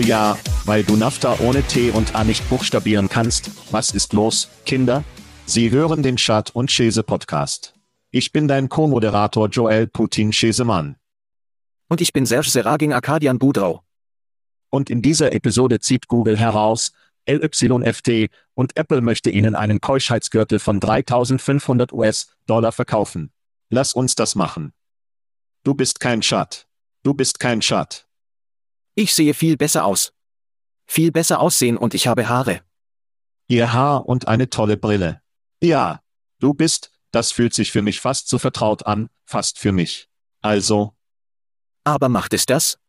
Oh ja, weil du NAFTA ohne T und A nicht buchstabieren kannst. Was ist los, Kinder? Sie hören den Chat und Chese Podcast. Ich bin dein Co-Moderator Joel Putin Chesemann. Und ich bin Serge Seragin Arkadian Budrau. Und in dieser Episode zieht Google heraus, LYFT, und Apple möchte Ihnen einen Keuschheitsgürtel von 3500 US-Dollar verkaufen. Lass uns das machen. Du bist kein Chat. Du bist kein Chat. Ich sehe viel besser aus viel besser aussehen und ich habe Haare. Ihr Haar und eine tolle Brille. Ja, du bist, das fühlt sich für mich fast so vertraut an, fast für mich. Also. Aber macht es das?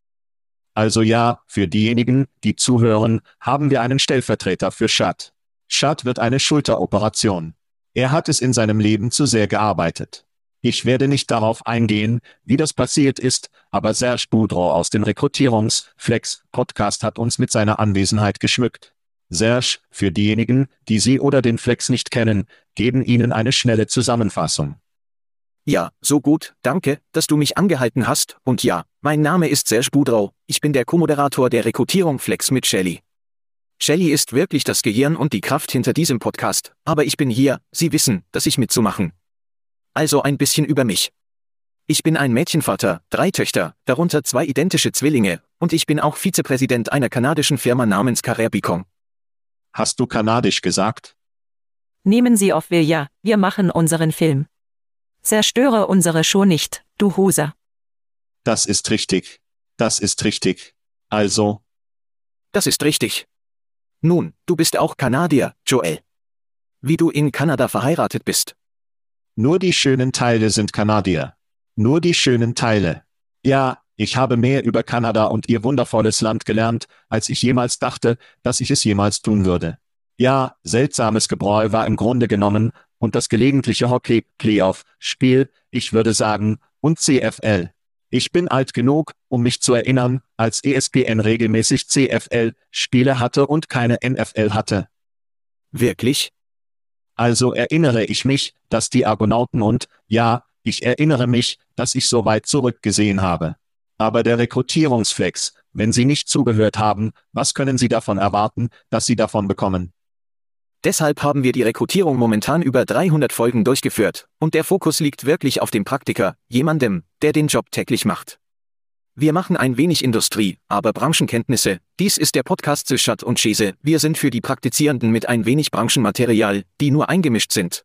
Also ja, für diejenigen, die zuhören, haben wir einen Stellvertreter für Shad. Shad wird eine Schulteroperation. Er hat es in seinem Leben zu sehr gearbeitet. Ich werde nicht darauf eingehen, wie das passiert ist, aber Serge Boudreau aus dem Rekrutierungsflex-Podcast hat uns mit seiner Anwesenheit geschmückt. Serge, für diejenigen, die Sie oder den Flex nicht kennen, geben Ihnen eine schnelle Zusammenfassung. Ja, so gut, danke, dass du mich angehalten hast, und ja, mein Name ist Serge Boudreau, ich bin der Co-Moderator der Rekrutierung Flex mit Shelly. Shelly ist wirklich das Gehirn und die Kraft hinter diesem Podcast, aber ich bin hier, Sie wissen, dass ich mitzumachen. Also ein bisschen über mich. Ich bin ein Mädchenvater, drei Töchter, darunter zwei identische Zwillinge, und ich bin auch Vizepräsident einer kanadischen Firma namens Carrère Bicon. Hast du kanadisch gesagt? Nehmen Sie auf wir ja, wir machen unseren Film. Zerstöre unsere Show nicht, du Hoser. Das ist richtig. Das ist richtig. Also. Das ist richtig. Nun, du bist auch Kanadier, Joel. Wie du in Kanada verheiratet bist. Nur die schönen Teile sind Kanadier. Nur die schönen Teile. Ja, ich habe mehr über Kanada und ihr wundervolles Land gelernt, als ich jemals dachte, dass ich es jemals tun würde. Ja, seltsames Gebräu war im Grunde genommen, und das gelegentliche Hockey-Playoff-Spiel, ich würde sagen, und CFL. Ich bin alt genug, um mich zu erinnern, als ESPN regelmäßig CFL-Spiele hatte und keine NFL hatte. Wirklich? Also erinnere ich mich, dass die Argonauten und, ja, ich erinnere mich, dass ich so weit zurückgesehen habe. Aber der Rekrutierungsflex, wenn Sie nicht zugehört haben, was können Sie davon erwarten, dass Sie davon bekommen? Deshalb haben wir die Rekrutierung momentan über 300 Folgen durchgeführt, und der Fokus liegt wirklich auf dem Praktiker, jemandem, der den Job täglich macht. Wir machen ein wenig Industrie, aber Branchenkenntnisse. Dies ist der Podcast Zischat und Schese. Wir sind für die Praktizierenden mit ein wenig Branchenmaterial, die nur eingemischt sind.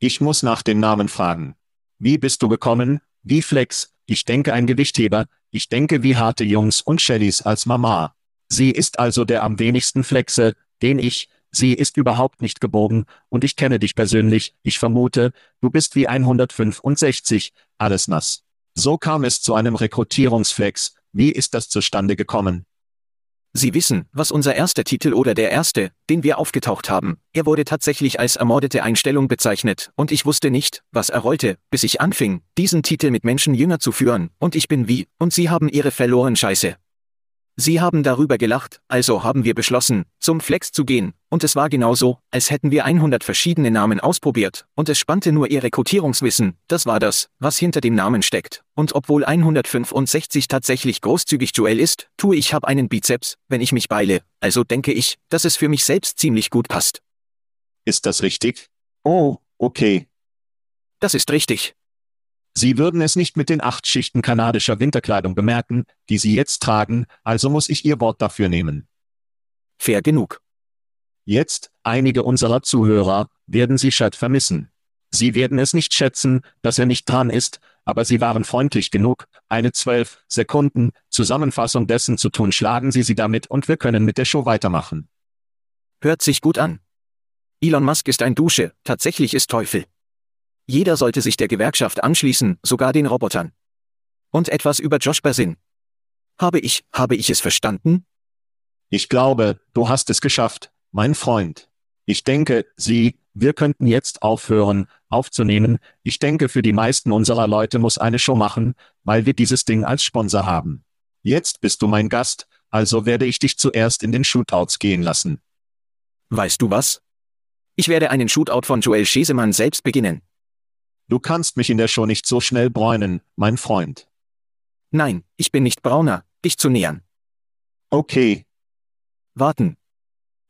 Ich muss nach den Namen fragen. Wie bist du gekommen? Wie Flex? Ich denke ein Gewichtheber. Ich denke wie harte Jungs und Shellys als Mama. Sie ist also der am wenigsten Flexe, den ich, Sie ist überhaupt nicht gebogen, und ich kenne dich persönlich, ich vermute, du bist wie 165, alles nass. So kam es zu einem Rekrutierungsflex, wie ist das zustande gekommen? Sie wissen, was unser erster Titel oder der erste, den wir aufgetaucht haben, er wurde tatsächlich als ermordete Einstellung bezeichnet, und ich wusste nicht, was er rollte, bis ich anfing, diesen Titel mit Menschen jünger zu führen, und ich bin wie, und sie haben ihre verloren Scheiße. Sie haben darüber gelacht, also haben wir beschlossen, zum Flex zu gehen, und es war genauso, als hätten wir 100 verschiedene Namen ausprobiert, und es spannte nur ihr Rekrutierungswissen, das war das, was hinter dem Namen steckt. Und obwohl 165 tatsächlich großzügig Joel ist, tue ich hab einen Bizeps, wenn ich mich beile, also denke ich, dass es für mich selbst ziemlich gut passt. Ist das richtig? Oh, okay. Das ist richtig. Sie würden es nicht mit den acht Schichten kanadischer Winterkleidung bemerken, die Sie jetzt tragen, also muss ich Ihr Wort dafür nehmen. Fair genug. Jetzt, einige unserer Zuhörer, werden Sie Chad vermissen. Sie werden es nicht schätzen, dass er nicht dran ist, aber Sie waren freundlich genug, eine zwölf Sekunden Zusammenfassung dessen zu tun. Schlagen Sie sie damit und wir können mit der Show weitermachen. Hört sich gut an. Elon Musk ist ein Dusche, tatsächlich ist Teufel. Jeder sollte sich der Gewerkschaft anschließen, sogar den Robotern. Und etwas über Josh Bersin. Habe ich, habe ich es verstanden? Ich glaube, du hast es geschafft, mein Freund. Ich denke, Sie, wir könnten jetzt aufhören, aufzunehmen. Ich denke, für die meisten unserer Leute muss eine Show machen, weil wir dieses Ding als Sponsor haben. Jetzt bist du mein Gast, also werde ich dich zuerst in den Shootouts gehen lassen. Weißt du was? Ich werde einen Shootout von Joel Schesemann selbst beginnen. Du kannst mich in der Show nicht so schnell bräunen, mein Freund. Nein, ich bin nicht brauner, dich zu nähern. Okay. Warten.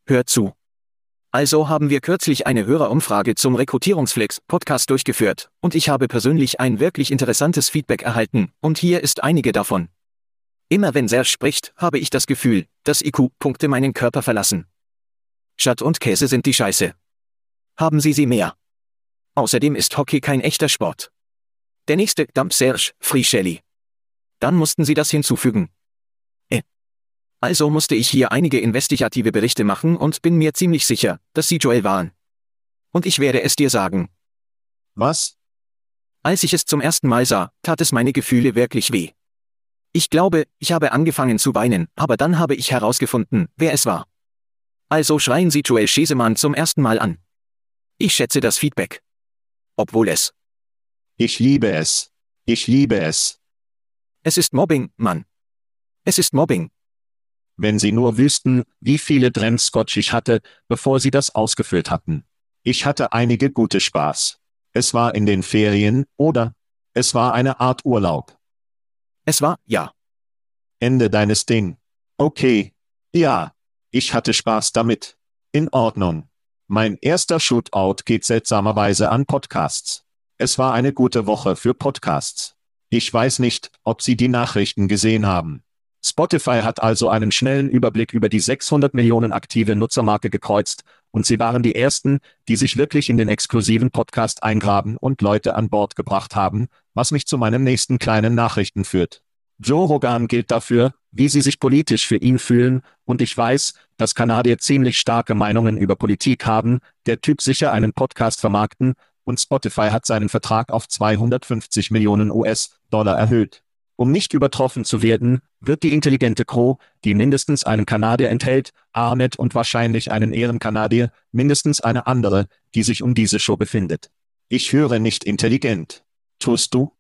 Hör zu. Also haben wir kürzlich eine Hörerumfrage zum Rekrutierungsflex-Podcast durchgeführt, und ich habe persönlich ein wirklich interessantes Feedback erhalten, und hier ist einige davon. Immer wenn Serge spricht, habe ich das Gefühl, dass IQ-Punkte meinen Körper verlassen. Schatt und Käse sind die Scheiße. Haben Sie sie mehr? Außerdem ist Hockey kein echter Sport. Der nächste, Dump Serge, Free Shelly. Dann mussten sie das hinzufügen. Äh. Also musste ich hier einige investigative Berichte machen und bin mir ziemlich sicher, dass sie Joel waren. Und ich werde es dir sagen. Was? Als ich es zum ersten Mal sah, tat es meine Gefühle wirklich weh. Ich glaube, ich habe angefangen zu weinen, aber dann habe ich herausgefunden, wer es war. Also schreien Sie Joel Schesemann zum ersten Mal an. Ich schätze das Feedback obwohl es. Ich liebe es. Ich liebe es. Es ist Mobbing, Mann. Es ist Mobbing. Wenn Sie nur wüssten, wie viele Scotch ich hatte, bevor Sie das ausgefüllt hatten. Ich hatte einige gute Spaß. Es war in den Ferien, oder? Es war eine Art Urlaub. Es war, ja. Ende deines Ding. Okay. Ja. Ich hatte Spaß damit. In Ordnung. Mein erster Shootout geht seltsamerweise an Podcasts. Es war eine gute Woche für Podcasts. Ich weiß nicht, ob Sie die Nachrichten gesehen haben. Spotify hat also einen schnellen Überblick über die 600 Millionen aktive Nutzermarke gekreuzt, und sie waren die ersten, die sich wirklich in den exklusiven Podcast eingraben und Leute an Bord gebracht haben, was mich zu meinem nächsten kleinen Nachrichten führt. Joe Rogan gilt dafür, wie sie sich politisch für ihn fühlen, und ich weiß, dass Kanadier ziemlich starke Meinungen über Politik haben, der Typ sicher einen Podcast vermarkten, und Spotify hat seinen Vertrag auf 250 Millionen US-Dollar erhöht. Um nicht übertroffen zu werden, wird die intelligente Crow, die mindestens einen Kanadier enthält, Ahmed und wahrscheinlich einen Ehrenkanadier, mindestens eine andere, die sich um diese Show befindet. Ich höre nicht intelligent. Tust du?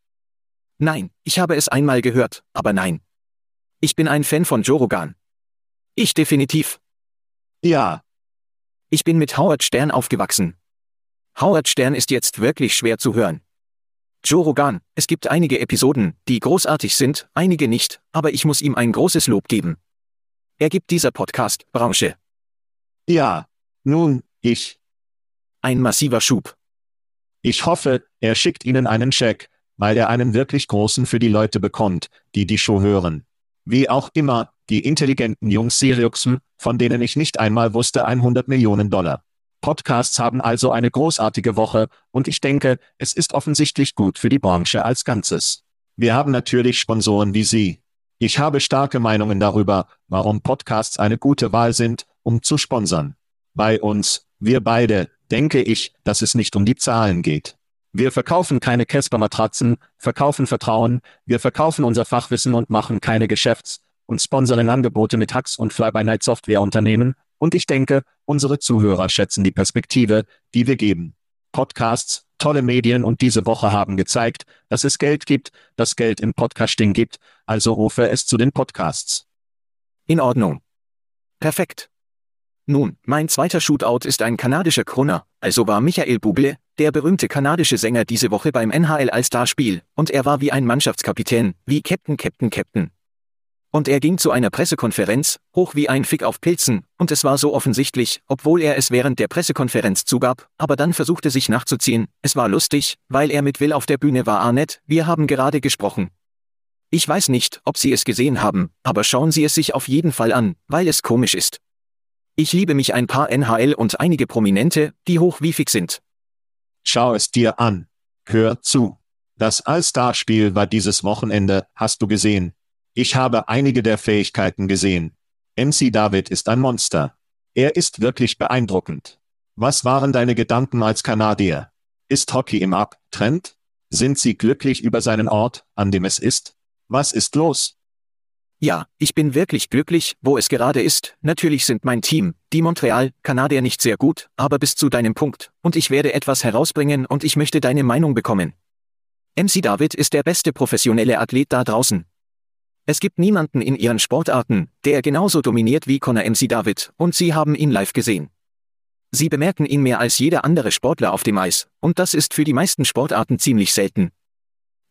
Nein, ich habe es einmal gehört, aber nein. Ich bin ein Fan von Jorogan. Ich definitiv. Ja. Ich bin mit Howard Stern aufgewachsen. Howard Stern ist jetzt wirklich schwer zu hören. Jorogan, es gibt einige Episoden, die großartig sind, einige nicht, aber ich muss ihm ein großes Lob geben. Er gibt dieser Podcast Branche. Ja. Nun, Ich. Ein massiver Schub. Ich hoffe, er schickt Ihnen einen Scheck, weil er einen wirklich großen für die Leute bekommt, die die Show hören. Wie auch immer, die intelligenten Jungs Siriuxen, von denen ich nicht einmal wusste 100 Millionen Dollar. Podcasts haben also eine großartige Woche, und ich denke, es ist offensichtlich gut für die Branche als Ganzes. Wir haben natürlich Sponsoren wie Sie. Ich habe starke Meinungen darüber, warum Podcasts eine gute Wahl sind, um zu sponsern. Bei uns, wir beide, denke ich, dass es nicht um die Zahlen geht. Wir verkaufen keine Casper-Matratzen, verkaufen Vertrauen, wir verkaufen unser Fachwissen und machen keine Geschäfts- und Sponsoring-Angebote mit Hacks und Fly-by-Night-Softwareunternehmen, und ich denke, unsere Zuhörer schätzen die Perspektive, die wir geben. Podcasts, tolle Medien und diese Woche haben gezeigt, dass es Geld gibt, dass Geld im Podcasting gibt, also rufe es zu den Podcasts. In Ordnung. Perfekt. Nun, mein zweiter Shootout ist ein kanadischer Krone, also war Michael Bublé, der berühmte kanadische Sänger diese Woche beim NHL All-Star-Spiel, und er war wie ein Mannschaftskapitän, wie Captain Captain Captain. Und er ging zu einer Pressekonferenz, hoch wie ein Fick auf Pilzen, und es war so offensichtlich, obwohl er es während der Pressekonferenz zugab, aber dann versuchte sich nachzuziehen, es war lustig, weil er mit Will auf der Bühne war Arnett, wir haben gerade gesprochen. Ich weiß nicht, ob Sie es gesehen haben, aber schauen Sie es sich auf jeden Fall an, weil es komisch ist. Ich liebe mich ein paar NHL und einige Prominente, die hoch wie fix sind. Schau es dir an. Hör zu. Das All-Star-Spiel war dieses Wochenende, hast du gesehen. Ich habe einige der Fähigkeiten gesehen. MC David ist ein Monster. Er ist wirklich beeindruckend. Was waren deine Gedanken als Kanadier? Ist Hockey im Abtrend? Sind sie glücklich über seinen Ort, an dem es ist? Was ist los? Ja, ich bin wirklich glücklich, wo es gerade ist. Natürlich sind mein Team, die Montreal, Kanadier nicht sehr gut, aber bis zu deinem Punkt, und ich werde etwas herausbringen und ich möchte deine Meinung bekommen. MC David ist der beste professionelle Athlet da draußen. Es gibt niemanden in ihren Sportarten, der genauso dominiert wie Connor MC David, und sie haben ihn live gesehen. Sie bemerken ihn mehr als jeder andere Sportler auf dem Eis, und das ist für die meisten Sportarten ziemlich selten.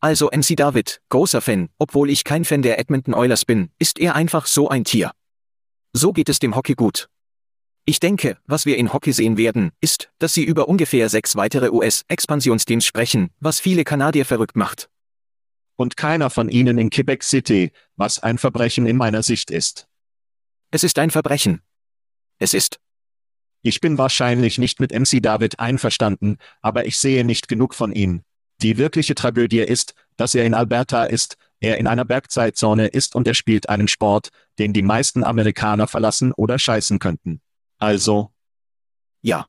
Also MC David, großer Fan, obwohl ich kein Fan der Edmonton Oilers bin, ist er einfach so ein Tier. So geht es dem Hockey gut. Ich denke, was wir in Hockey sehen werden, ist, dass sie über ungefähr sechs weitere US-Expansionsteams sprechen, was viele Kanadier verrückt macht. Und keiner von ihnen in Quebec City, was ein Verbrechen in meiner Sicht ist. Es ist ein Verbrechen. Es ist. Ich bin wahrscheinlich nicht mit MC David einverstanden, aber ich sehe nicht genug von ihm. Die wirkliche Tragödie ist, dass er in Alberta ist, er in einer Bergzeitzone ist und er spielt einen Sport, den die meisten Amerikaner verlassen oder scheißen könnten. Also. Ja.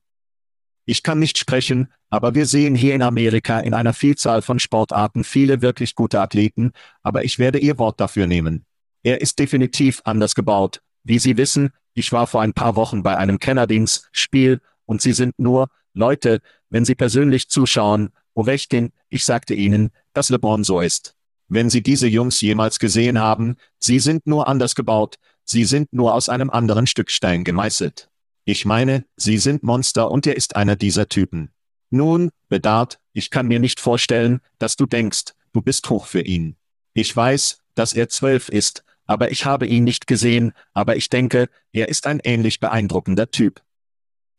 Ich kann nicht sprechen, aber wir sehen hier in Amerika in einer Vielzahl von Sportarten viele wirklich gute Athleten, aber ich werde Ihr Wort dafür nehmen. Er ist definitiv anders gebaut. Wie Sie wissen, ich war vor ein paar Wochen bei einem Kennerdings-Spiel, und Sie sind nur, Leute, wenn Sie persönlich zuschauen, Ovechkin, ich sagte Ihnen, dass LeBron so ist. Wenn Sie diese Jungs jemals gesehen haben, sie sind nur anders gebaut, sie sind nur aus einem anderen Stück Stein gemeißelt. Ich meine, sie sind Monster und er ist einer dieser Typen. Nun, Bedard, ich kann mir nicht vorstellen, dass du denkst, du bist hoch für ihn. Ich weiß, dass er zwölf ist, aber ich habe ihn nicht gesehen, aber ich denke, er ist ein ähnlich beeindruckender Typ.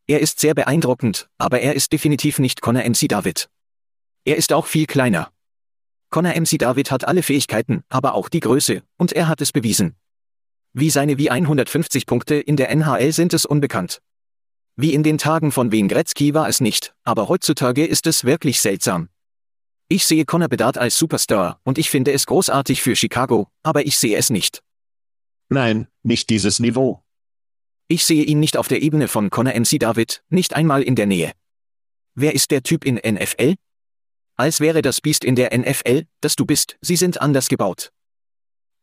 Er ist sehr beeindruckend, aber er ist definitiv nicht Connor MC David. Er ist auch viel kleiner. Connor MC David hat alle Fähigkeiten, aber auch die Größe, und er hat es bewiesen. Wie seine wie 150 Punkte in der NHL sind es unbekannt. Wie in den Tagen von Wayne Gretzky war es nicht, aber heutzutage ist es wirklich seltsam. Ich sehe Connor Bedard als Superstar, und ich finde es großartig für Chicago, aber ich sehe es nicht. Nein, nicht dieses Niveau. Ich sehe ihn nicht auf der Ebene von Connor MC David, nicht einmal in der Nähe. Wer ist der Typ in NFL? Als wäre das Biest in der NFL, das du bist, sie sind anders gebaut.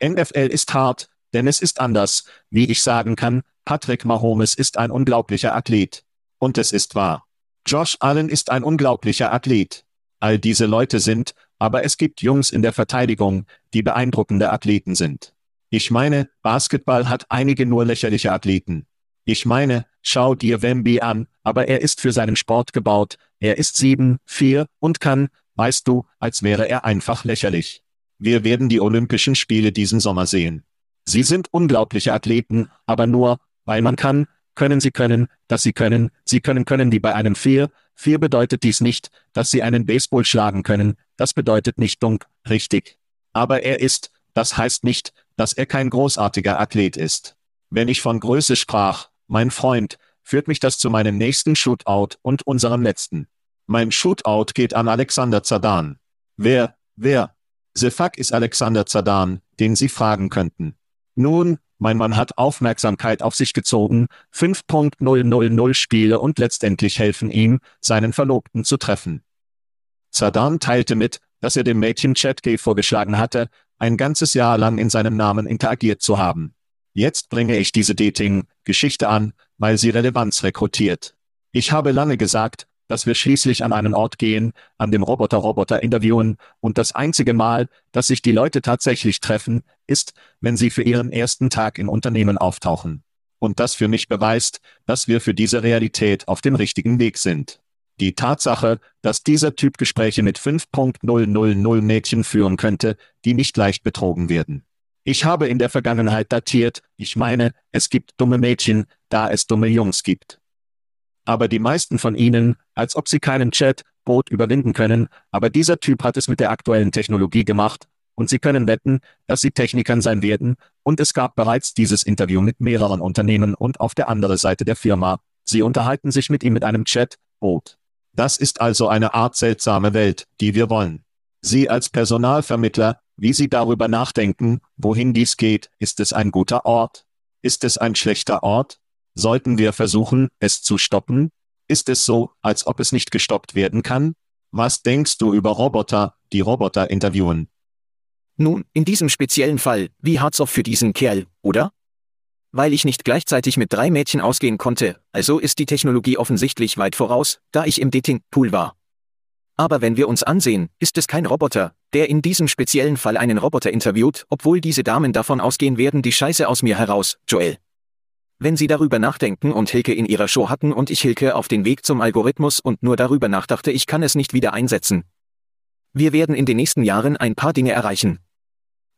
NFL ist hart, denn es ist anders, wie ich sagen kann, Patrick Mahomes ist ein unglaublicher Athlet. Und es ist wahr. Josh Allen ist ein unglaublicher Athlet. All diese Leute sind, aber es gibt Jungs in der Verteidigung, die beeindruckende Athleten sind. Ich meine, Basketball hat einige nur lächerliche Athleten. Ich meine, schau dir Wemby an, aber er ist für seinen Sport gebaut, er ist sieben, vier und kann, weißt du, als wäre er einfach lächerlich. Wir werden die Olympischen Spiele diesen Sommer sehen. Sie sind unglaubliche Athleten, aber nur, weil man kann, können Sie können, dass Sie können, Sie können können die bei einem 4, 4 bedeutet dies nicht, dass Sie einen Baseball schlagen können, das bedeutet nicht dunk, richtig. Aber er ist, das heißt nicht, dass er kein großartiger Athlet ist. Wenn ich von Größe sprach, mein Freund, führt mich das zu meinem nächsten Shootout und unserem letzten. Mein Shootout geht an Alexander Zadan. Wer, wer? The fuck ist Alexander Zadan, den Sie fragen könnten. Nun, mein Mann hat Aufmerksamkeit auf sich gezogen, 5.000 Spiele und letztendlich helfen ihm, seinen Verlobten zu treffen. Zadan teilte mit, dass er dem Mädchen Chatgay vorgeschlagen hatte, ein ganzes Jahr lang in seinem Namen interagiert zu haben. Jetzt bringe ich diese Dating-Geschichte an, weil sie Relevanz rekrutiert. Ich habe lange gesagt, dass wir schließlich an einen Ort gehen, an dem Roboter-Roboter interviewen, und das einzige Mal, dass sich die Leute tatsächlich treffen, ist, wenn sie für ihren ersten Tag im Unternehmen auftauchen. Und das für mich beweist, dass wir für diese Realität auf dem richtigen Weg sind. Die Tatsache, dass dieser Typ Gespräche mit 5.000 Mädchen führen könnte, die nicht leicht betrogen werden. Ich habe in der Vergangenheit datiert, ich meine, es gibt dumme Mädchen, da es dumme Jungs gibt. Aber die meisten von ihnen, als ob sie keinen Chat-Boot überwinden können, aber dieser Typ hat es mit der aktuellen Technologie gemacht, und sie können wetten, dass sie Technikern sein werden, und es gab bereits dieses Interview mit mehreren Unternehmen und auf der anderen Seite der Firma, sie unterhalten sich mit ihm mit einem Chat-Boot. Das ist also eine Art seltsame Welt, die wir wollen. Sie als Personalvermittler, wie Sie darüber nachdenken, wohin dies geht, ist es ein guter Ort? Ist es ein schlechter Ort? Sollten wir versuchen, es zu stoppen? Ist es so, als ob es nicht gestoppt werden kann? Was denkst du über Roboter, die Roboter interviewen? Nun, in diesem speziellen Fall, wie hart's auf für diesen Kerl, oder? Weil ich nicht gleichzeitig mit drei Mädchen ausgehen konnte, also ist die Technologie offensichtlich weit voraus, da ich im Dating-Pool war. Aber wenn wir uns ansehen, ist es kein Roboter, der in diesem speziellen Fall einen Roboter interviewt, obwohl diese Damen davon ausgehen werden, die Scheiße aus mir heraus, Joel. Wenn Sie darüber nachdenken und Hilke in Ihrer Show hatten und ich Hilke auf den Weg zum Algorithmus und nur darüber nachdachte, ich kann es nicht wieder einsetzen. Wir werden in den nächsten Jahren ein paar Dinge erreichen.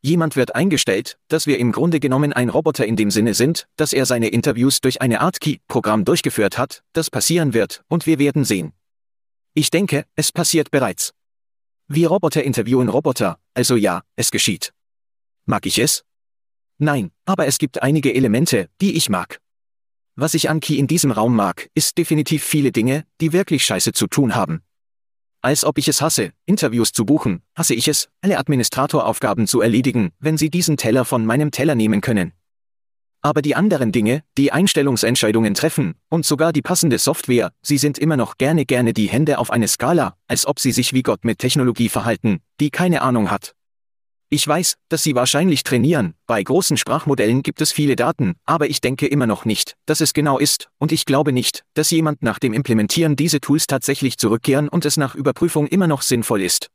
Jemand wird eingestellt, dass wir im Grunde genommen ein Roboter in dem Sinne sind, dass er seine Interviews durch eine Art Key-Programm durchgeführt hat, das passieren wird, und wir werden sehen. Ich denke, es passiert bereits. Wir Roboter interviewen Roboter, also ja, es geschieht. Mag ich es? Nein, aber es gibt einige Elemente, die ich mag. Was ich an Key in diesem Raum mag, ist definitiv viele Dinge, die wirklich scheiße zu tun haben. Als ob ich es hasse, Interviews zu buchen, hasse ich es, alle Administratoraufgaben zu erledigen, wenn Sie diesen Teller von meinem Teller nehmen können. Aber die anderen Dinge, die Einstellungsentscheidungen treffen, und sogar die passende Software, sie sind immer noch gerne gerne die Hände auf eine Skala, als ob sie sich wie Gott mit Technologie verhalten, die keine Ahnung hat. Ich weiß, dass sie wahrscheinlich trainieren, bei großen Sprachmodellen gibt es viele Daten, aber ich denke immer noch nicht, dass es genau ist, und ich glaube nicht, dass jemand nach dem Implementieren diese Tools tatsächlich zurückkehren und es nach Überprüfung immer noch sinnvoll ist.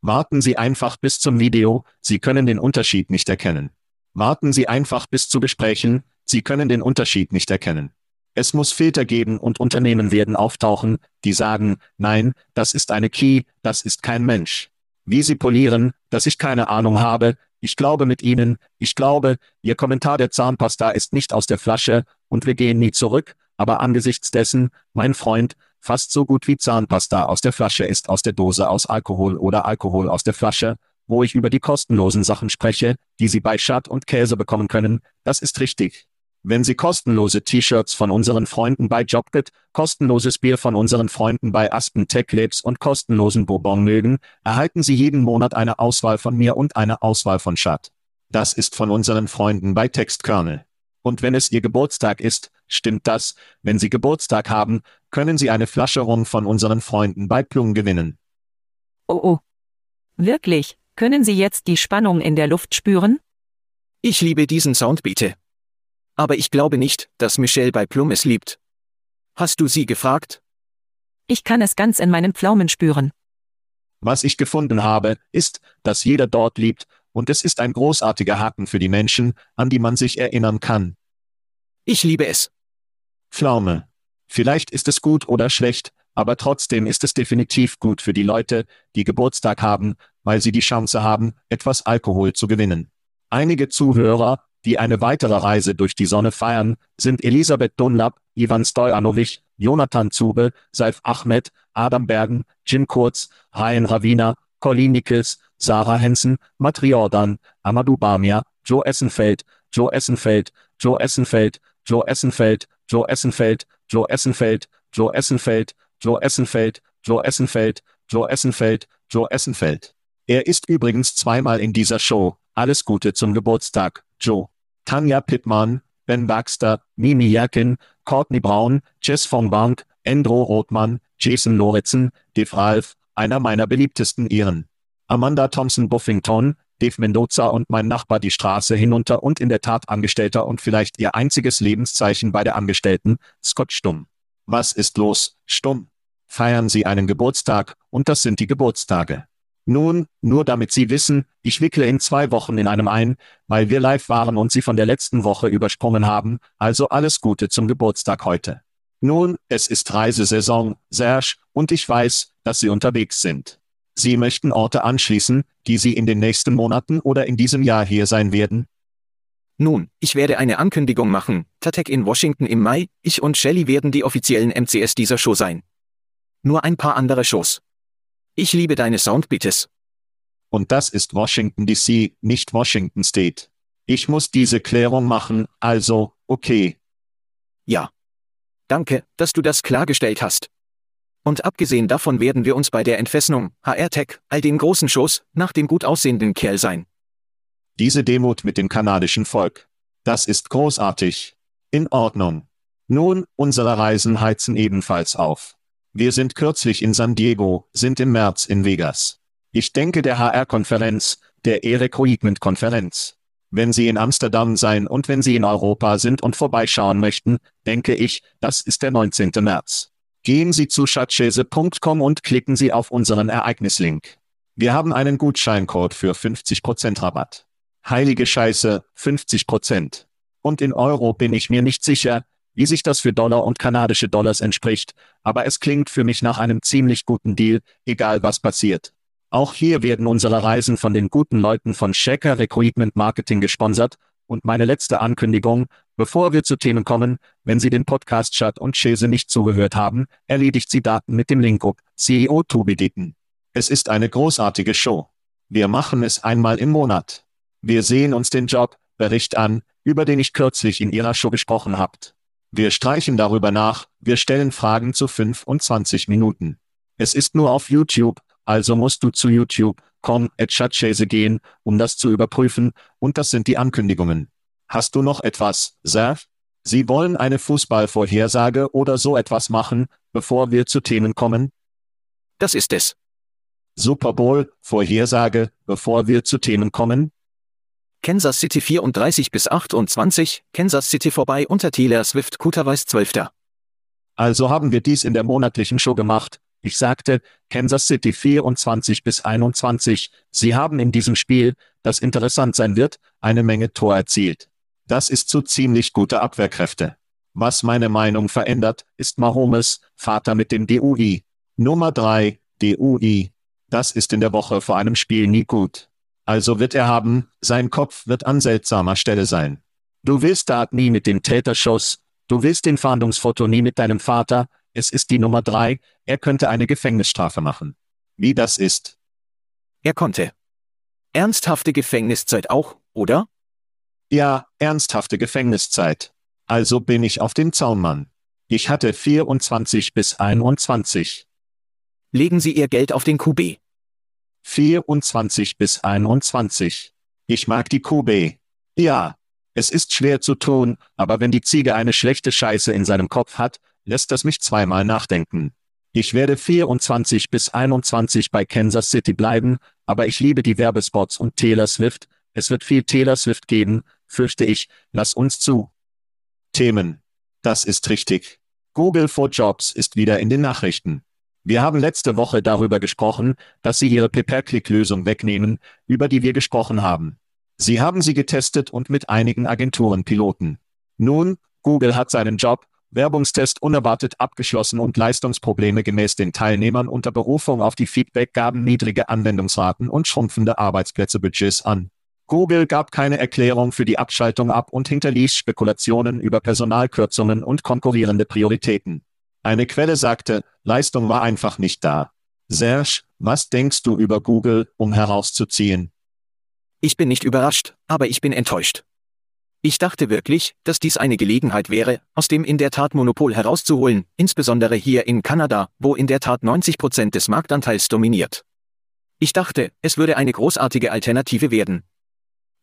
Warten Sie einfach bis zum Video, Sie können den Unterschied nicht erkennen. Warten Sie einfach bis zu Gesprächen, Sie können den Unterschied nicht erkennen. Es muss Filter geben und Unternehmen werden auftauchen, die sagen, nein, das ist eine Key, das ist kein Mensch. Wie Sie polieren, dass ich keine Ahnung habe, ich glaube mit Ihnen, ich glaube, Ihr Kommentar der Zahnpasta ist nicht aus der Flasche, und wir gehen nie zurück, aber angesichts dessen, mein Freund, fast so gut wie Zahnpasta aus der Flasche ist aus der Dose aus Alkohol oder Alkohol aus der Flasche, wo ich über die kostenlosen Sachen spreche, die Sie bei Schad und Käse bekommen können, das ist richtig. Wenn Sie kostenlose T-Shirts von unseren Freunden bei Jobkit, kostenloses Bier von unseren Freunden bei Aspen Tech Labs und kostenlosen Bourbon mögen, erhalten Sie jeden Monat eine Auswahl von mir und eine Auswahl von Schad. Das ist von unseren Freunden bei Textkernel. Und wenn es Ihr Geburtstag ist, stimmt das, wenn Sie Geburtstag haben, können Sie eine Flasche Rum von unseren Freunden bei Plum gewinnen. Oh oh. Wirklich? Können Sie jetzt die Spannung in der Luft spüren? Ich liebe diesen Sound bitte. Aber ich glaube nicht, dass Michelle bei Plum es liebt. Hast du sie gefragt? Ich kann es ganz in meinen Pflaumen spüren. Was ich gefunden habe, ist, dass jeder dort liebt, und es ist ein großartiger Haken für die Menschen, an die man sich erinnern kann. Ich liebe es. Pflaume. Vielleicht ist es gut oder schlecht, aber trotzdem ist es definitiv gut für die Leute, die Geburtstag haben, weil sie die Chance haben, etwas Alkohol zu gewinnen. Einige Zuhörer, die eine weitere Reise durch die Sonne feiern, sind Elisabeth Dunlap, Ivan Stojanovic, Jonathan Zube, Saif Ahmed, Adam Bergen, Jim Kurz, Ryan Ravina, Colleen Nichols, Sarah Henson, Matt Riordan, Amadou Bamia, Joe Essenfeld, Joe Essenfeld, Joe Essenfeld, Joe Essenfeld, Joe Essenfeld, Joe Essenfeld, Joe Essenfeld, Joe Essenfeld, Joe Essenfeld, Joe Essenfeld, Joe Essenfeld. Er ist übrigens zweimal in dieser Show. Alles Gute zum Geburtstag, Joe. Tanja Pittman, Ben Baxter, Mimi Jerkin, Courtney Brown, Jess von Bank, Endro Rothmann, Jason Lorenzen, Dave Ralph, einer meiner beliebtesten Iren. Amanda Thompson Buffington, Dave Mendoza und mein Nachbar die Straße hinunter und in der Tat Angestellter und vielleicht ihr einziges Lebenszeichen bei der Angestellten, Scott Stumm. Was ist los, Stumm? Feiern Sie einen Geburtstag, und das sind die Geburtstage. Nun, nur damit Sie wissen, ich wickle in zwei Wochen in einem ein, weil wir live waren und Sie von der letzten Woche übersprungen haben, also alles Gute zum Geburtstag heute. Nun, es ist Reisesaison, Serge, und ich weiß, dass Sie unterwegs sind. Sie möchten Orte anschließen, die Sie in den nächsten Monaten oder in diesem Jahr hier sein werden? Nun, ich werde eine Ankündigung machen. Tatek in Washington im Mai, ich und Shelly werden die offiziellen MCS dieser Show sein. Nur ein paar andere Shows. Ich liebe deine Soundbites. Und das ist Washington DC, nicht Washington State. Ich muss diese Klärung machen, also, okay. Ja. Danke, dass du das klargestellt hast. Und abgesehen davon werden wir uns bei der Entfesselung, HR-Tech, all den großen Shows, nach dem gut aussehenden Kerl sein. Diese Demut mit dem kanadischen Volk. Das ist großartig. In Ordnung. Nun, unsere Reisen heizen ebenfalls auf. Wir sind kürzlich in San Diego, sind im März in Vegas. Ich denke der HR-Konferenz, der E-Recruitment-Konferenz. Wenn Sie in Amsterdam sein und wenn Sie in Europa sind und vorbeischauen möchten, denke ich, das ist der 19. März. Gehen Sie zu schatzschäse.com und klicken Sie auf unseren Ereignislink. Wir haben einen Gutscheincode für 50% Rabatt. Heilige Scheiße, 50%. Und in Euro bin ich mir nicht sicher, wie sich das für Dollar und kanadische Dollars entspricht, aber es klingt für mich nach einem ziemlich guten Deal, egal was passiert. Auch hier werden unsere Reisen von den guten Leuten von Shaker Recruitment Marketing gesponsert, und meine letzte Ankündigung, bevor wir zu Themen kommen, wenn Sie den Podcast Chat und Chase nicht zugehört haben, erledigt Sie Daten mit dem Link up, CEO to bedienen. Es ist eine großartige Show. Wir machen es einmal im Monat. Wir sehen uns den Job, Bericht an, über den ich kürzlich in Ihrer Show gesprochen habt. Wir streichen darüber nach, wir stellen Fragen zu 25 Minuten. Es ist nur auf YouTube, also musst du zu YouTube.com at Chatchase gehen, um das zu überprüfen, und das sind die Ankündigungen. Hast du noch etwas, Sir? Sie wollen eine Fußballvorhersage oder so etwas machen, bevor wir zu Themen kommen? Das ist es. Super Bowl, Vorhersage, bevor wir zu Themen kommen? Kansas City 34 bis 28, Kansas City vorbei unter Taylor Swift Kutaweis 12. Also haben wir dies in der monatlichen Show gemacht. Ich sagte, Kansas City 24 bis 21, sie haben in diesem Spiel, das interessant sein wird, eine Menge Tor erzielt. Das ist zu ziemlich gute Abwehrkräfte. Was meine Meinung verändert, ist Mahomes, Vater mit dem DUI. Nummer 3, DUI. Das ist in der Woche vor einem Spiel nie gut. Also wird er haben, sein Kopf wird an seltsamer Stelle sein. Du willst Dart nie mit dem Täterschuss, du willst den Fahndungsfoto nie mit deinem Vater, es ist die Nummer drei, er könnte eine Gefängnisstrafe machen. Wie das ist. Er konnte. Ernsthafte Gefängniszeit auch, oder? Ja, ernsthafte Gefängniszeit. Also bin ich auf dem Zaunmann. Ich hatte 24 bis 21. Legen Sie Ihr Geld auf den QB. 24 bis 21. Ich mag die QB. Ja. Es ist schwer zu tun, aber wenn die Ziege eine schlechte Scheiße in seinem Kopf hat, lässt das mich zweimal nachdenken. Ich werde 24 bis 21 bei Kansas City bleiben, aber ich liebe die Werbespots und Taylor Swift. Es wird viel Taylor Swift geben, fürchte ich, lass uns zu. Themen. Das ist richtig. Google for Jobs ist wieder in den Nachrichten. Wir haben letzte Woche darüber gesprochen, dass Sie Ihre Pay-per-Click-Lösung wegnehmen, über die wir gesprochen haben. Sie haben sie getestet und mit einigen Agenturen Piloten. Nun, Google hat seinen Job, Werbungstest unerwartet abgeschlossen und Leistungsprobleme gemäß den Teilnehmern unter Berufung auf die Feedback gaben niedrige Anwendungsraten und schrumpfende Arbeitsplätze Budgets an. Google gab keine Erklärung für die Abschaltung ab und hinterließ Spekulationen über Personalkürzungen und konkurrierende Prioritäten. Eine Quelle sagte, Leistung war einfach nicht da. Serge, was denkst du über Google, um herauszuziehen? Ich bin nicht überrascht, aber ich bin enttäuscht. Ich dachte wirklich, dass dies eine Gelegenheit wäre, aus dem in der Tat Monopol herauszuholen, insbesondere hier in Kanada, wo in der Tat 90 Prozent des Marktanteils dominiert. Ich dachte, es würde eine großartige Alternative werden.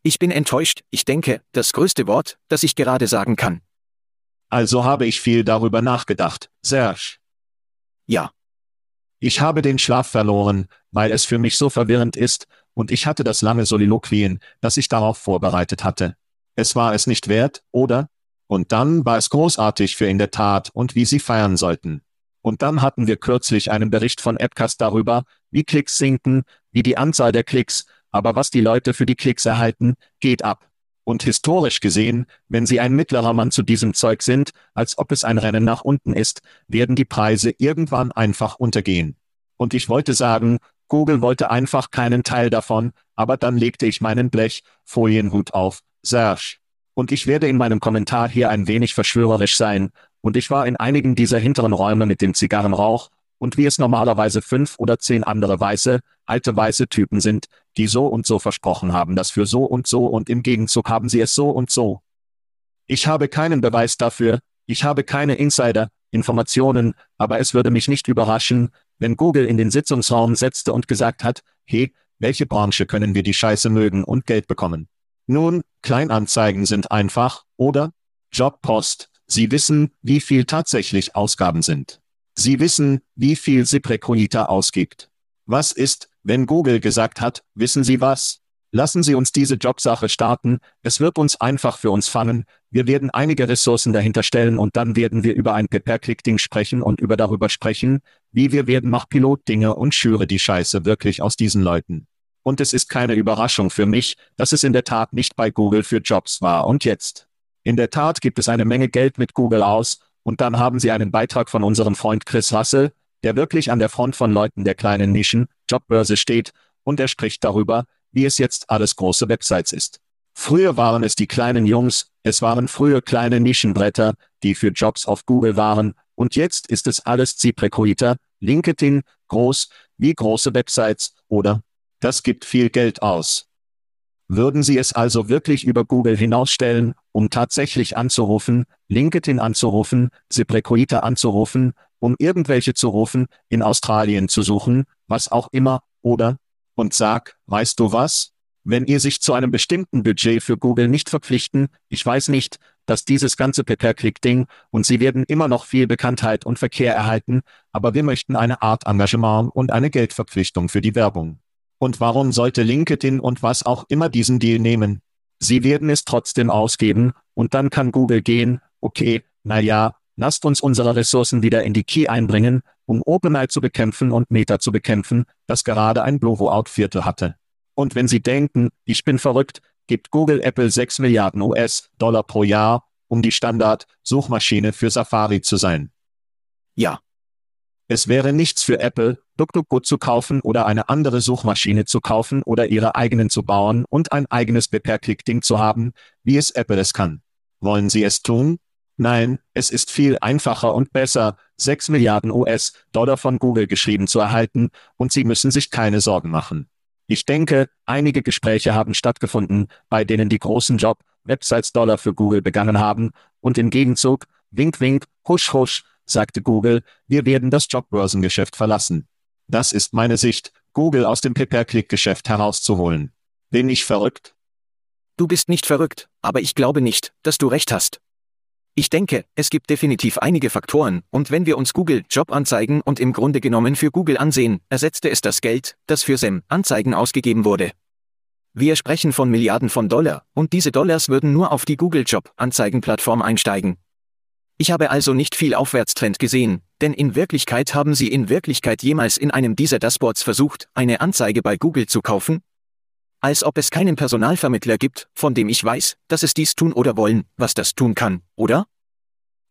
Ich bin enttäuscht, ich denke, das größte Wort, das ich gerade sagen kann. Also habe ich viel darüber nachgedacht, Serge. Ja. Ich habe den Schlaf verloren, weil es für mich so verwirrend ist, und ich hatte das lange Soliloquien, das ich darauf vorbereitet hatte. Es war es nicht wert, oder? Und dann war es großartig für in der Tat und wie sie feiern sollten. Und dann hatten wir kürzlich einen Bericht von Appcast darüber, wie Klicks sinken, wie die Anzahl der Klicks, aber was die Leute für die Klicks erhalten, geht ab. Und historisch gesehen, wenn sie ein mittlerer Mann zu diesem Zeug sind, als ob es ein Rennen nach unten ist, werden die Preise irgendwann einfach untergehen. Und ich wollte sagen, Google wollte einfach keinen Teil davon, aber dann legte ich meinen Blech-Folienhut auf, Serge. Und ich werde in meinem Kommentar hier ein wenig verschwörerisch sein, und ich war in einigen dieser hinteren Räume mit dem Zigarrenrauch, und wie es normalerweise fünf oder zehn andere weiße, alte weiße Typen sind, die so und so versprochen haben, das für so und so und im Gegenzug haben sie es so und so. Ich habe keinen Beweis dafür, ich habe keine Insider-Informationen, aber es würde mich nicht überraschen, wenn Google in den Sitzungsraum setzte und gesagt hat, hey, welche Branche können wir die Scheiße mögen und Geld bekommen? Nun, Kleinanzeigen sind einfach, oder? Jobpost, Sie wissen, wie viel tatsächlich Ausgaben sind. Sie wissen, wie viel ZipRecruiter ausgibt. Was ist, wenn Google gesagt hat, wissen Sie was? Lassen Sie uns diese Jobsache starten, es wird uns einfach für uns fangen, wir werden einige Ressourcen dahinter stellen und dann werden wir über ein Pay-Per-Click-Ding sprechen und über darüber sprechen, wie wir werden mach Pilot-Dinge und schüre die Scheiße wirklich aus diesen Leuten. Und es ist keine Überraschung für mich, dass es in der Tat nicht bei Google für Jobs war und jetzt. In der Tat gibt es eine Menge Geld mit Google aus, und dann haben sie einen Beitrag von unserem Freund Chris Russell, der wirklich an der Front von Leuten der kleinen Nischen, Jobbörse steht, und er spricht darüber, wie es jetzt alles große Websites ist. Früher waren es die kleinen Jungs, es waren früher kleine Nischenbretter, die für Jobs auf Google waren, und jetzt ist es alles ZipRecruiter, LinkedIn, groß, wie große Websites, oder? Das gibt viel Geld aus. Würden Sie es also wirklich über Google hinausstellen, um tatsächlich anzurufen, LinkedIn anzurufen, ZipRecruiter anzurufen, um irgendwelche zu rufen, in Australien zu suchen, was auch immer, oder? Und sag, weißt du was? Wenn ihr sich zu einem bestimmten Budget für Google nicht verpflichten, ich weiß nicht, dass dieses ganze Pay-Per-Click-Ding, und sie werden immer noch viel Bekanntheit und Verkehr erhalten, aber wir möchten eine Art Engagement und eine Geldverpflichtung für die Werbung. Und warum sollte LinkedIn und was auch immer diesen Deal nehmen? Sie werden es trotzdem ausgeben, und dann kann Google gehen, okay, na ja, lasst uns unsere Ressourcen wieder in die Key einbringen, um OpenAI zu bekämpfen und Meta zu bekämpfen, das gerade ein Blowout-Viertel hatte. Und wenn Sie denken, ich bin verrückt, gibt Google Apple 6 Milliarden US-Dollar pro Jahr, um die Standard-Suchmaschine für Safari zu sein. Ja. Es wäre nichts für Apple, DuckDuckGo zu kaufen oder eine andere Suchmaschine zu kaufen oder ihre eigenen zu bauen und ein eigenes Pay-Per-Click-Ding zu haben, wie es Apple es kann. Wollen Sie es tun? Nein, es ist viel einfacher und besser, 6 Milliarden US-Dollar von Google geschrieben zu erhalten, und Sie müssen sich keine Sorgen machen. Ich denke, einige Gespräche haben stattgefunden, bei denen die großen Job-Websites-Dollar für Google begangen haben, und im Gegenzug, wink wink, husch husch, sagte Google, wir werden das Jobbörsengeschäft verlassen. Das ist meine Sicht, Google aus dem Pay-Per-Click-Geschäft herauszuholen. Bin ich verrückt? Du bist nicht verrückt, aber ich glaube nicht, dass du recht hast. Ich denke, es gibt definitiv einige Faktoren, und wenn wir uns Google Jobanzeigen und im Grunde genommen für Google ansehen, ersetzte es das Geld, das für SEM Anzeigen ausgegeben wurde. Wir sprechen von Milliarden von Dollar, und diese Dollars würden nur auf die Google Job Anzeigenplattform einsteigen, ich habe also nicht viel Aufwärtstrend gesehen, denn in Wirklichkeit haben Sie in Wirklichkeit jemals in einem dieser Dashboards versucht, eine Anzeige bei Google zu kaufen? Als ob es keinen Personalvermittler gibt, von dem ich weiß, dass es dies tun oder wollen, was das tun kann, oder?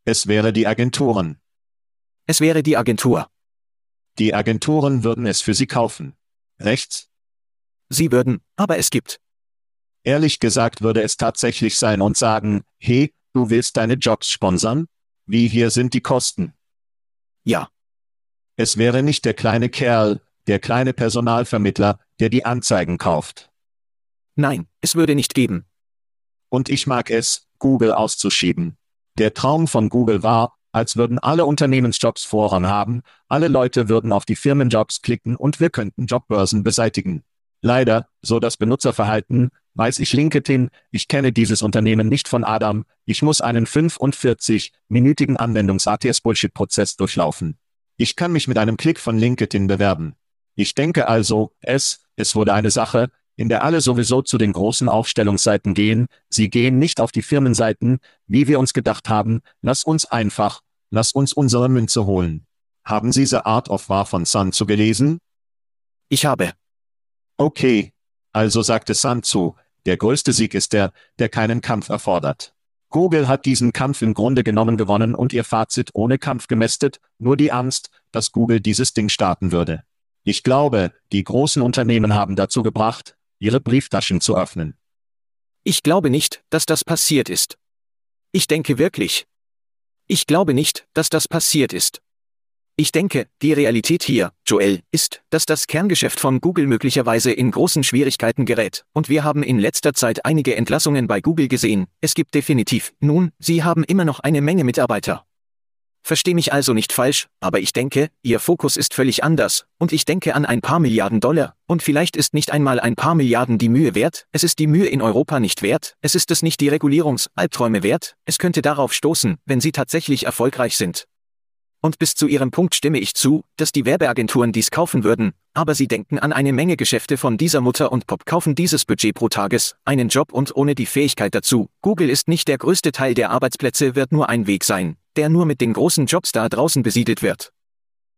Es wäre die Agenturen. Es wäre die Agentur. Die Agenturen würden es für Sie kaufen. Rechts? Sie würden, aber es gibt. Ehrlich gesagt würde es tatsächlich sein und sagen, hey, du willst deine Jobs sponsern? Wie hier sind die Kosten? Ja. Es wäre nicht der kleine Kerl, der kleine Personalvermittler, der die Anzeigen kauft. Nein, es würde nicht geben. Und ich mag es, Google auszuschieben. Der Traum von Google war, als würden alle Unternehmensjobs Vorrang haben, alle Leute würden auf die Firmenjobs klicken und wir könnten Jobbörsen beseitigen. Leider, so das Benutzerverhalten, weiß ich LinkedIn, ich kenne dieses Unternehmen nicht von Adam, ich muss einen 45-minütigen Anwendungs-ATS-Bullshit-Prozess durchlaufen. Ich kann mich mit einem Klick von LinkedIn bewerben. Ich denke also, es, es wurde eine Sache, in der alle sowieso zu den großen Aufstellungsseiten gehen, sie gehen nicht auf die Firmenseiten, wie wir uns gedacht haben, lass uns einfach, lass uns unsere Münze holen. Haben Sie The Art of War von Sun Tzu gelesen? Ich habe. Okay. Also sagte Sun Tzu, der größte Sieg ist der, der keinen Kampf erfordert. Google hat diesen Kampf im Grunde genommen gewonnen und ihr Fazit ohne Kampf gemästet, nur die Angst, dass Google dieses Ding starten würde. Ich glaube, die großen Unternehmen haben dazu gebracht, ihre Brieftaschen zu öffnen. Ich glaube nicht, dass das passiert ist. Ich denke wirklich. Ich glaube nicht, dass das passiert ist. Ich denke, die Realität hier, Joel, ist, dass das Kerngeschäft von Google möglicherweise in großen Schwierigkeiten gerät, und wir haben in letzter Zeit einige Entlassungen bei Google gesehen. Es gibt definitiv, nun, sie haben immer noch eine Menge Mitarbeiter. Versteh mich also nicht falsch, aber ich denke, Ihr Fokus ist völlig anders, und ich denke an ein paar Milliarden Dollar, und vielleicht ist nicht einmal ein paar Milliarden die Mühe wert, es ist die Mühe in Europa nicht wert, es ist es nicht die Regulierungsalbträume wert, es könnte darauf stoßen, wenn Sie tatsächlich erfolgreich sind. Und bis zu Ihrem Punkt stimme ich zu, dass die Werbeagenturen dies kaufen würden, aber sie denken an eine Menge Geschäfte von dieser Mutter und Pop kaufen dieses Budget pro Tages, einen Job und ohne die Fähigkeit dazu. Google ist nicht der größte Teil der Arbeitsplätze wird nur ein Weg sein, der nur mit den großen Jobs da draußen besiedelt wird.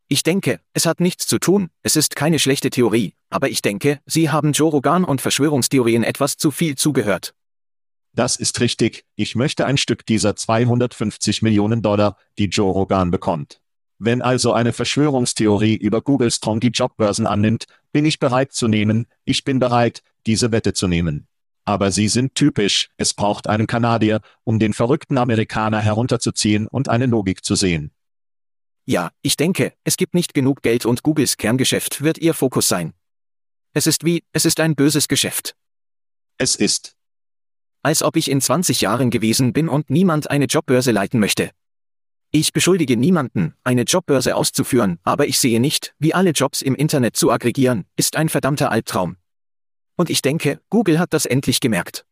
Ich denke, es hat nichts zu tun, es ist keine schlechte Theorie, aber ich denke, Sie haben Joe Rogan und Verschwörungstheorien etwas zu viel zugehört. Das ist richtig, ich möchte ein Stück dieser 250 Millionen Dollar, die Joe Rogan bekommt. Wenn also eine Verschwörungstheorie über Google Strong die Jobbörsen annimmt, bin ich bereit zu nehmen, ich bin bereit, diese Wette zu nehmen. Aber sie sind typisch, es braucht einen Kanadier, um den verrückten Amerikaner herunterzuziehen und eine Logik zu sehen. Ja, ich denke, es gibt nicht genug Geld und Googles Kerngeschäft wird ihr Fokus sein. Es ist wie, es ist ein böses Geschäft. Es ist. Als ob ich in 20 Jahren gewesen bin und niemand eine Jobbörse leiten möchte. Ich beschuldige niemanden, eine Jobbörse auszuführen, aber ich sehe nicht, wie alle Jobs im Internet zu aggregieren, ist ein verdammter Albtraum. Und ich denke, Google hat das endlich gemerkt.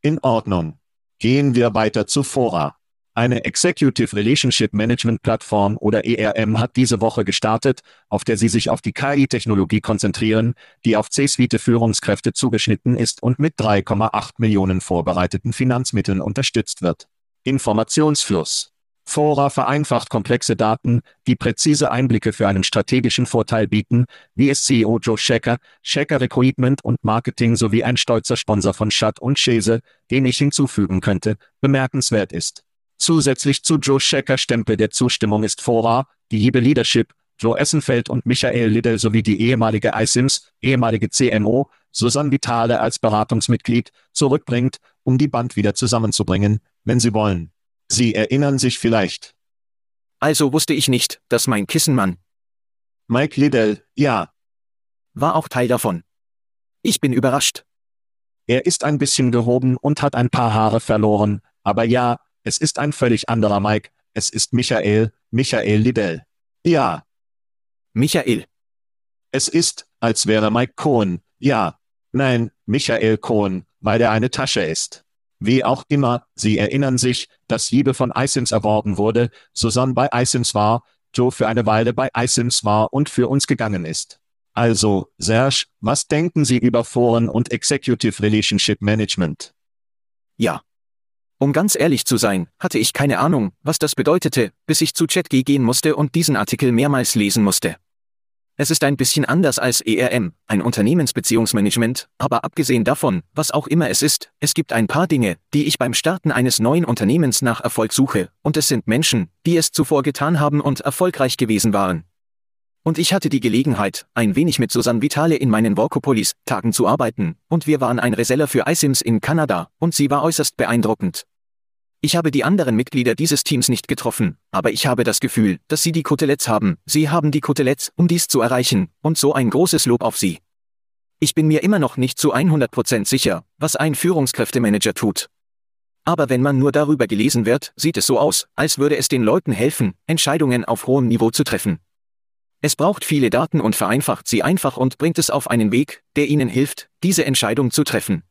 In Ordnung. Gehen wir weiter zu Fora. Eine Executive Relationship Management Plattform oder ERM hat diese Woche gestartet, auf der sie sich auf die KI-Technologie konzentrieren, die auf C-Suite Führungskräfte zugeschnitten ist und mit 3,8 Millionen vorbereiteten Finanzmitteln unterstützt wird. Informationsfluss. Fora vereinfacht komplexe Daten, die präzise Einblicke für einen strategischen Vorteil bieten, wie es CEO Joe Schecker, Schecker Recruitment und Marketing sowie ein stolzer Sponsor von Schatt und Schäse, den ich hinzufügen könnte, bemerkenswert ist. Zusätzlich zu Joe Schecker Stempel der Zustimmung ist Fora, die Liebe Leadership, Joe Essenfeld und Michael Liddell sowie die ehemalige iSims, ehemalige CMO, Susanne Vitale als Beratungsmitglied, zurückbringt, um die Band wieder zusammenzubringen, wenn sie wollen. Sie erinnern sich vielleicht. Also wusste ich nicht, dass mein Kissenmann. Mike Liddell, ja. War auch Teil davon. Ich bin überrascht. Er ist ein bisschen gehoben und hat ein paar Haare verloren, aber ja, es ist ein völlig anderer Mike, es ist Michael, Michael Liddell. Ja. Michael. Es ist, als wäre Mike Cohen, ja. Nein, Michael Cohen, weil er eine Tasche ist. Wie auch immer, Sie erinnern sich, dass Liebe von iSims erworben wurde, Susanne bei iSims war, Joe für eine Weile bei iSims war und für uns gegangen ist. Also, Serge, was denken Sie über Foren und Executive Relationship Management? Ja. Um ganz ehrlich zu sein, hatte ich keine Ahnung, was das bedeutete, bis ich zu ChatG gehen musste und diesen Artikel mehrmals lesen musste. Es ist ein bisschen anders als ERM, ein Unternehmensbeziehungsmanagement, aber abgesehen davon, was auch immer es ist, es gibt ein paar Dinge, die ich beim Starten eines neuen Unternehmens nach Erfolg suche, und es sind Menschen, die es zuvor getan haben und erfolgreich gewesen waren. Und ich hatte die Gelegenheit, ein wenig mit Susan Vitale in meinen Workopolis-Tagen zu arbeiten, und wir waren ein Reseller für iSims in Kanada, und sie war äußerst beeindruckend. Ich habe die anderen Mitglieder dieses Teams nicht getroffen, aber ich habe das Gefühl, dass sie die Koteletts haben, sie haben die Koteletts, um dies zu erreichen, und so ein großes Lob auf sie. Ich bin mir immer noch nicht zu 100% sicher, was ein Führungskräftemanager tut. Aber wenn man nur darüber gelesen wird, sieht es so aus, als würde es den Leuten helfen, Entscheidungen auf hohem Niveau zu treffen. Es braucht viele Daten und vereinfacht sie einfach und bringt es auf einen Weg, der ihnen hilft, diese Entscheidung zu treffen.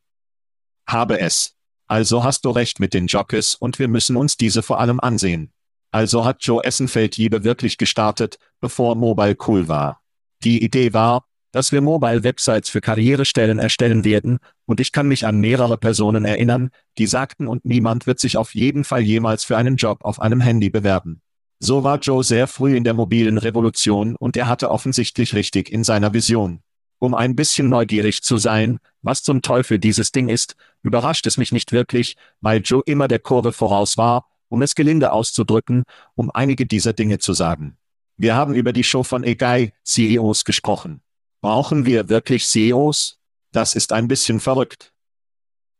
Habe es. Also hast du recht mit den Jockeys und wir müssen uns diese vor allem ansehen. Also hat Joe Essenfeld-Liebe wirklich gestartet, bevor Mobile cool war. Die Idee war, dass wir Mobile-Websites für Karrierestellen erstellen werden, und ich kann mich an mehrere Personen erinnern, die sagten und niemand wird sich auf jeden Fall jemals für einen Job auf einem Handy bewerben. So war Joe sehr früh in der mobilen Revolution und er hatte offensichtlich richtig in seiner Vision. Um ein bisschen neugierig zu sein, was zum Teufel dieses Ding ist, überrascht es mich nicht wirklich, weil Joe immer der Kurve voraus war, um es gelinde auszudrücken, um einige dieser Dinge zu sagen. Wir haben über die Show von Egai, CEOs gesprochen. Brauchen wir wirklich CEOs? Das ist ein bisschen verrückt.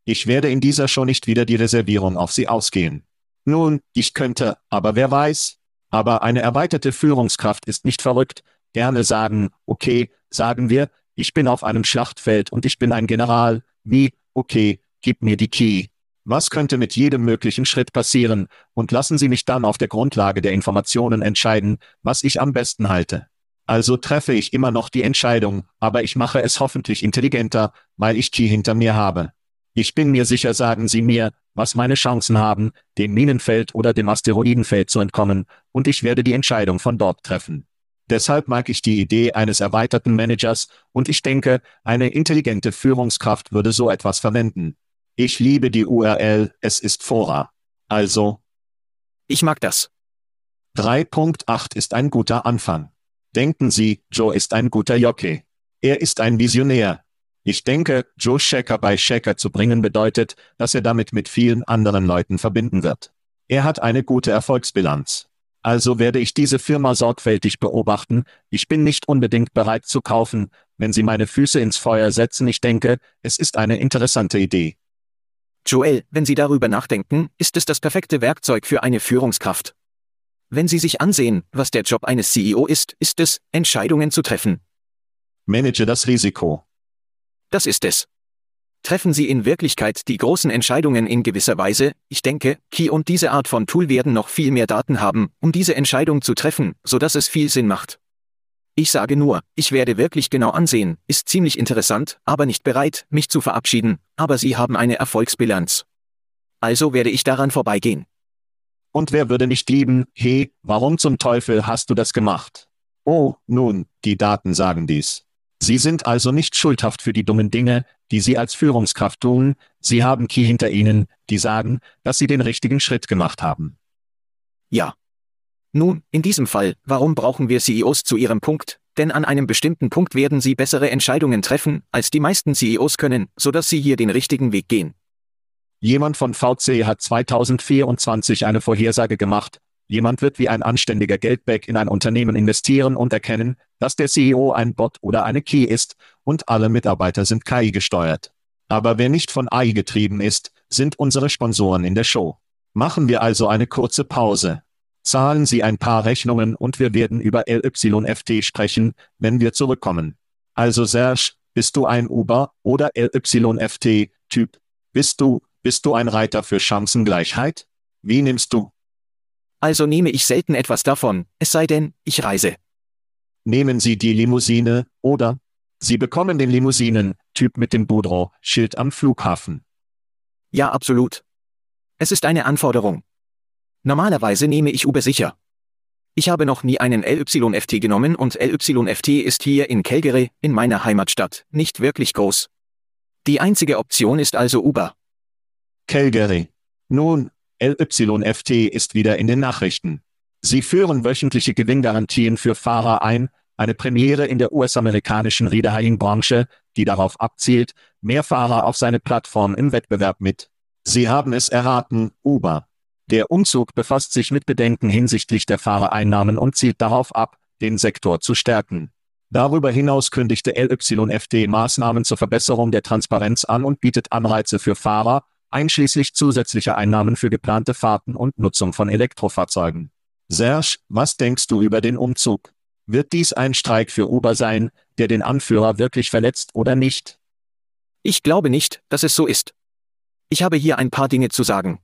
Ich werde in dieser Show nicht wieder die Reservierung auf sie ausgehen. Nun, ich könnte, aber wer weiß? Aber eine erweiterte Führungskraft ist nicht verrückt. Gerne sagen, okay, sagen wir, ich bin auf einem Schlachtfeld und ich bin ein General. Wie? Okay, gib mir die Key. Was könnte mit jedem möglichen Schritt passieren? Und lassen Sie mich dann auf der Grundlage der Informationen entscheiden, was ich am besten halte. Also treffe ich immer noch die Entscheidung, aber ich mache es hoffentlich intelligenter, weil ich Key hinter mir habe. Ich bin mir sicher, sagen Sie mir, was meine Chancen haben, dem Minenfeld oder dem Asteroidenfeld zu entkommen, und ich werde die Entscheidung von dort treffen. Deshalb mag ich die Idee eines erweiterten Managers, und ich denke, eine intelligente Führungskraft würde so etwas verwenden. Ich liebe die URL, es ist Fora. Also. Ich mag das. 3.8 ist ein guter Anfang. Denken Sie, Joe ist ein guter Jockey. Er ist ein Visionär. Ich denke, Joe Shaker bei Shaker zu bringen bedeutet, dass er damit mit vielen anderen Leuten verbinden wird. Er hat eine gute Erfolgsbilanz. Also werde ich diese Firma sorgfältig beobachten, ich bin nicht unbedingt bereit zu kaufen, wenn Sie meine Füße ins Feuer setzen, ich denke, es ist eine interessante Idee. Joel, wenn Sie darüber nachdenken, ist es das perfekte Werkzeug für eine Führungskraft. Wenn Sie sich ansehen, was der Job eines CEO ist, ist es, Entscheidungen zu treffen. Manage das Risiko. Das ist es. Treffen Sie in Wirklichkeit die großen Entscheidungen in gewisser Weise, ich denke, Key und diese Art von Tool werden noch viel mehr Daten haben, um diese Entscheidung zu treffen, so dass es viel Sinn macht. Ich sage nur, ich werde wirklich genau ansehen, ist ziemlich interessant, aber nicht bereit, mich zu verabschieden, aber Sie haben eine Erfolgsbilanz. Also werde ich daran vorbeigehen. Und wer würde nicht lieben, hey, warum zum Teufel hast du das gemacht? Oh, nun, die Daten sagen dies. Sie sind also nicht schuldhaft für die dummen Dinge, die Sie als Führungskraft tun, Sie haben Key hinter Ihnen, die sagen, dass Sie den richtigen Schritt gemacht haben. Ja. Nun, in diesem Fall, warum brauchen wir CEOs zu Ihrem Punkt? Denn an einem bestimmten Punkt werden Sie bessere Entscheidungen treffen, als die meisten CEOs können, sodass Sie hier den richtigen Weg gehen. Jemand von VC hat 2024 eine Vorhersage gemacht, Jemand wird wie ein anständiger Geldback in ein Unternehmen investieren und erkennen, dass der CEO ein Bot oder eine Key ist, und alle Mitarbeiter sind KI gesteuert. Aber wer nicht von AI getrieben ist, sind unsere Sponsoren in der Show. Machen wir also eine kurze Pause. Zahlen Sie ein paar Rechnungen und wir werden über LYFT sprechen, wenn wir zurückkommen. Also Serge, bist du ein Uber oder LYFT-Typ? Bist du, bist du ein Reiter für Chancengleichheit? Wie nimmst du? Also nehme ich selten etwas davon, es sei denn, ich reise. Nehmen Sie die Limousine, oder? Sie bekommen den Limousinen-Typ mit dem Boudreau-Schild am Flughafen. Ja, absolut. Es ist eine Anforderung. Normalerweise nehme ich Uber sicher. Ich habe noch nie einen LYFT genommen und LYFT ist hier in Calgary, in meiner Heimatstadt, nicht wirklich groß. Die einzige Option ist also Uber. Calgary. Nun, LYFT ist wieder in den Nachrichten. Sie führen wöchentliche Gewinngarantien für Fahrer ein, eine Premiere in der US-amerikanischen Reader-Branche, die darauf abzielt, mehr Fahrer auf seine Plattform im Wettbewerb mit. Sie haben es erraten, Uber. Der Umzug befasst sich mit Bedenken hinsichtlich der Fahrereinnahmen und zielt darauf ab, den Sektor zu stärken. Darüber hinaus kündigte LYFT Maßnahmen zur Verbesserung der Transparenz an und bietet Anreize für Fahrer, einschließlich zusätzlicher Einnahmen für geplante Fahrten und Nutzung von Elektrofahrzeugen. Serge, was denkst du über den Umzug? Wird dies ein Streik für Uber sein, der den Anführer wirklich verletzt oder nicht? Ich glaube nicht, dass es so ist. Ich habe hier ein paar Dinge zu sagen.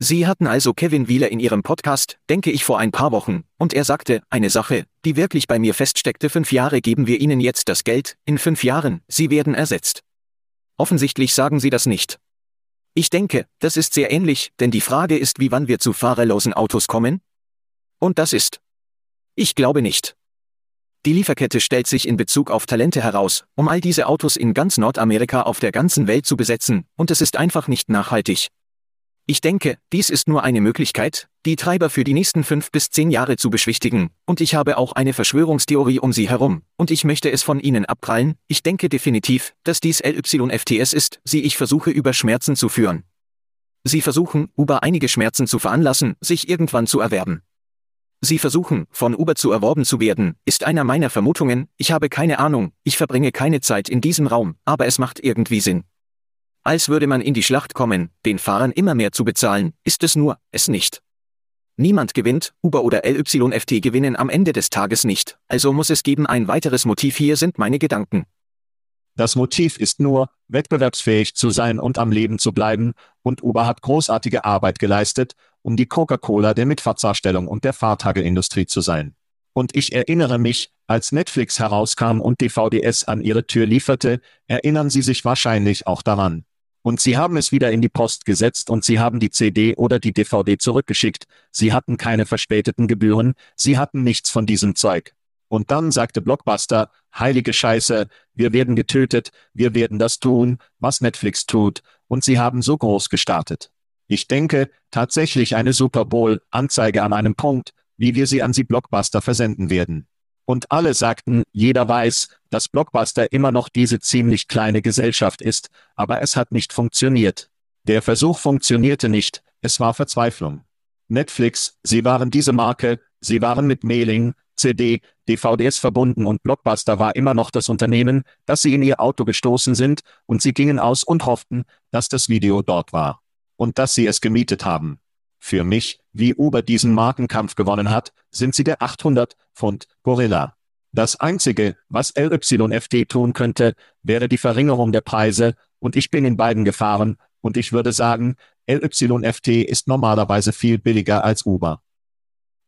Sie hatten also Kevin Wheeler in Ihrem Podcast, denke ich vor ein paar Wochen, und er sagte, eine Sache, die wirklich bei mir feststeckte, fünf Jahre geben wir Ihnen jetzt das Geld, in fünf Jahren, Sie werden ersetzt. Offensichtlich sagen Sie das nicht. Ich denke, das ist sehr ähnlich, denn die Frage ist, wie wann wir zu fahrerlosen Autos kommen? Und das ist. Ich glaube nicht. Die Lieferkette stellt sich in Bezug auf Talente heraus, um all diese Autos in ganz Nordamerika auf der ganzen Welt zu besetzen, und es ist einfach nicht nachhaltig. Ich denke, dies ist nur eine Möglichkeit, die Treiber für die nächsten fünf bis zehn Jahre zu beschwichtigen, und ich habe auch eine Verschwörungstheorie um sie herum, und ich möchte es von Ihnen abprallen, ich denke definitiv, dass dies LYFTS ist, sie ich versuche über Schmerzen zu führen. Sie versuchen, Uber einige Schmerzen zu veranlassen, sich irgendwann zu erwerben. Sie versuchen, von Uber zu erworben zu werden, ist einer meiner Vermutungen, ich habe keine Ahnung, ich verbringe keine Zeit in diesem Raum, aber es macht irgendwie Sinn. Als würde man in die Schlacht kommen, den Fahrern immer mehr zu bezahlen, ist es nur, es nicht. Niemand gewinnt, Uber oder LYFT gewinnen am Ende des Tages nicht, also muss es geben ein weiteres Motiv hier sind meine Gedanken. Das Motiv ist nur, wettbewerbsfähig zu sein und am Leben zu bleiben, und Uber hat großartige Arbeit geleistet, um die Coca-Cola der Mitfahrtsdarstellung und der Fahrtagelindustrie zu sein. Und ich erinnere mich, als Netflix herauskam und DVDS an ihre Tür lieferte, erinnern Sie sich wahrscheinlich auch daran. Und sie haben es wieder in die Post gesetzt und sie haben die CD oder die DVD zurückgeschickt, sie hatten keine verspäteten Gebühren, sie hatten nichts von diesem Zeug. Und dann sagte Blockbuster, heilige Scheiße, wir werden getötet, wir werden das tun, was Netflix tut, und sie haben so groß gestartet. Ich denke, tatsächlich eine Super Bowl-Anzeige an einem Punkt, wie wir sie an sie Blockbuster versenden werden. Und alle sagten, jeder weiß, dass Blockbuster immer noch diese ziemlich kleine Gesellschaft ist, aber es hat nicht funktioniert. Der Versuch funktionierte nicht, es war Verzweiflung. Netflix, sie waren diese Marke, sie waren mit Mailing, CD, DVDs verbunden und Blockbuster war immer noch das Unternehmen, das sie in ihr Auto gestoßen sind, und sie gingen aus und hofften, dass das Video dort war. Und dass sie es gemietet haben. Für mich, wie Uber diesen Markenkampf gewonnen hat, sind sie der 800 Pfund Gorilla. Das Einzige, was LYFT tun könnte, wäre die Verringerung der Preise, und ich bin in beiden gefahren, und ich würde sagen, LYFT ist normalerweise viel billiger als Uber.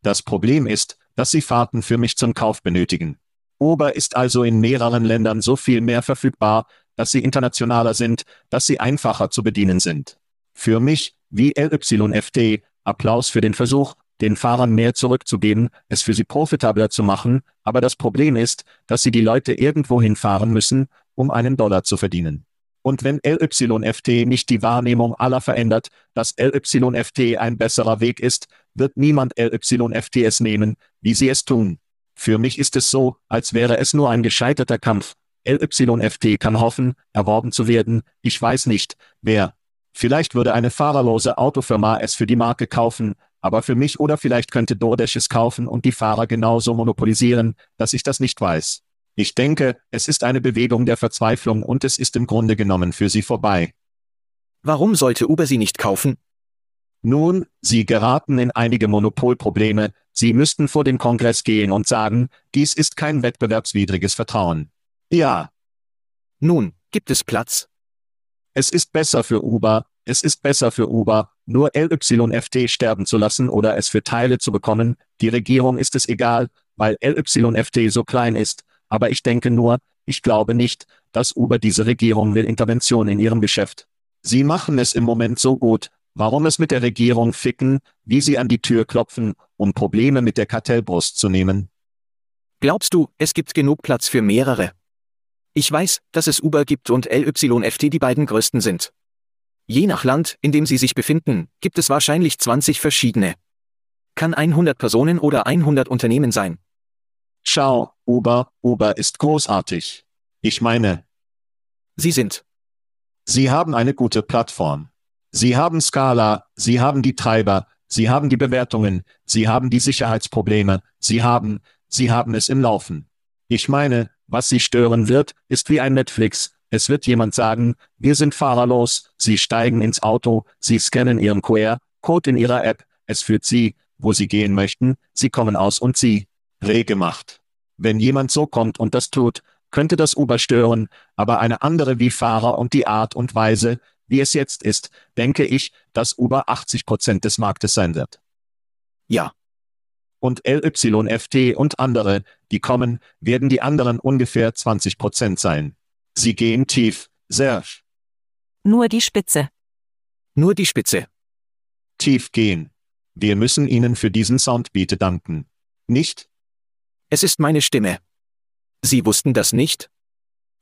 Das Problem ist, dass sie Fahrten für mich zum Kauf benötigen. Uber ist also in mehreren Ländern so viel mehr verfügbar, dass sie internationaler sind, dass sie einfacher zu bedienen sind. Für mich, wie LYFT, Applaus für den Versuch, den Fahrern mehr zurückzugeben, es für sie profitabler zu machen, aber das Problem ist, dass sie die Leute irgendwo hinfahren müssen, um einen Dollar zu verdienen. Und wenn LYFT nicht die Wahrnehmung aller verändert, dass LYFT ein besserer Weg ist, wird niemand LYFT es nehmen, wie sie es tun. Für mich ist es so, als wäre es nur ein gescheiterter Kampf. LYFT kann hoffen, erworben zu werden, ich weiß nicht, wer, Vielleicht würde eine fahrerlose Autofirma es für die Marke kaufen, aber für mich oder vielleicht könnte DoorDash es kaufen und die Fahrer genauso monopolisieren, dass ich das nicht weiß. Ich denke, es ist eine Bewegung der Verzweiflung und es ist im Grunde genommen für sie vorbei. Warum sollte Uber sie nicht kaufen? Nun, sie geraten in einige Monopolprobleme, sie müssten vor den Kongress gehen und sagen, dies ist kein wettbewerbswidriges Vertrauen. Ja. Nun, gibt es Platz? Es ist besser für Uber, es ist besser für Uber, nur LYFT sterben zu lassen oder es für Teile zu bekommen, die Regierung ist es egal, weil LYFT so klein ist, aber ich denke nur, ich glaube nicht, dass Uber diese Regierung will Intervention in ihrem Geschäft. Sie machen es im Moment so gut, warum es mit der Regierung ficken, wie sie an die Tür klopfen, um Probleme mit der Kartellbrust zu nehmen? Glaubst du, es gibt genug Platz für mehrere? Ich weiß, dass es Uber gibt und LYFT die beiden größten sind. Je nach Land, in dem sie sich befinden, gibt es wahrscheinlich 20 verschiedene. Kann 100 Personen oder 100 Unternehmen sein. Schau, Uber, Uber ist großartig. Ich meine. Sie sind. Sie haben eine gute Plattform. Sie haben Skala, Sie haben die Treiber, Sie haben die Bewertungen, Sie haben die Sicherheitsprobleme, Sie haben, Sie haben es im Laufen. Ich meine, was Sie stören wird, ist wie ein Netflix. Es wird jemand sagen, wir sind fahrerlos, Sie steigen ins Auto, Sie scannen Ihren QR-Code in Ihrer App, es führt Sie, wo Sie gehen möchten, Sie kommen aus und Sie. Rege macht. Wenn jemand so kommt und das tut, könnte das Uber stören, aber eine andere wie Fahrer und die Art und Weise, wie es jetzt ist, denke ich, dass Uber 80 Prozent des Marktes sein wird. Ja. Und LYFT und andere, die kommen, werden die anderen ungefähr 20 Prozent sein. Sie gehen tief, Serge. Nur die Spitze. Nur die Spitze. Tief gehen. Wir müssen Ihnen für diesen Soundbeat danken. Nicht? Es ist meine Stimme. Sie wussten das nicht?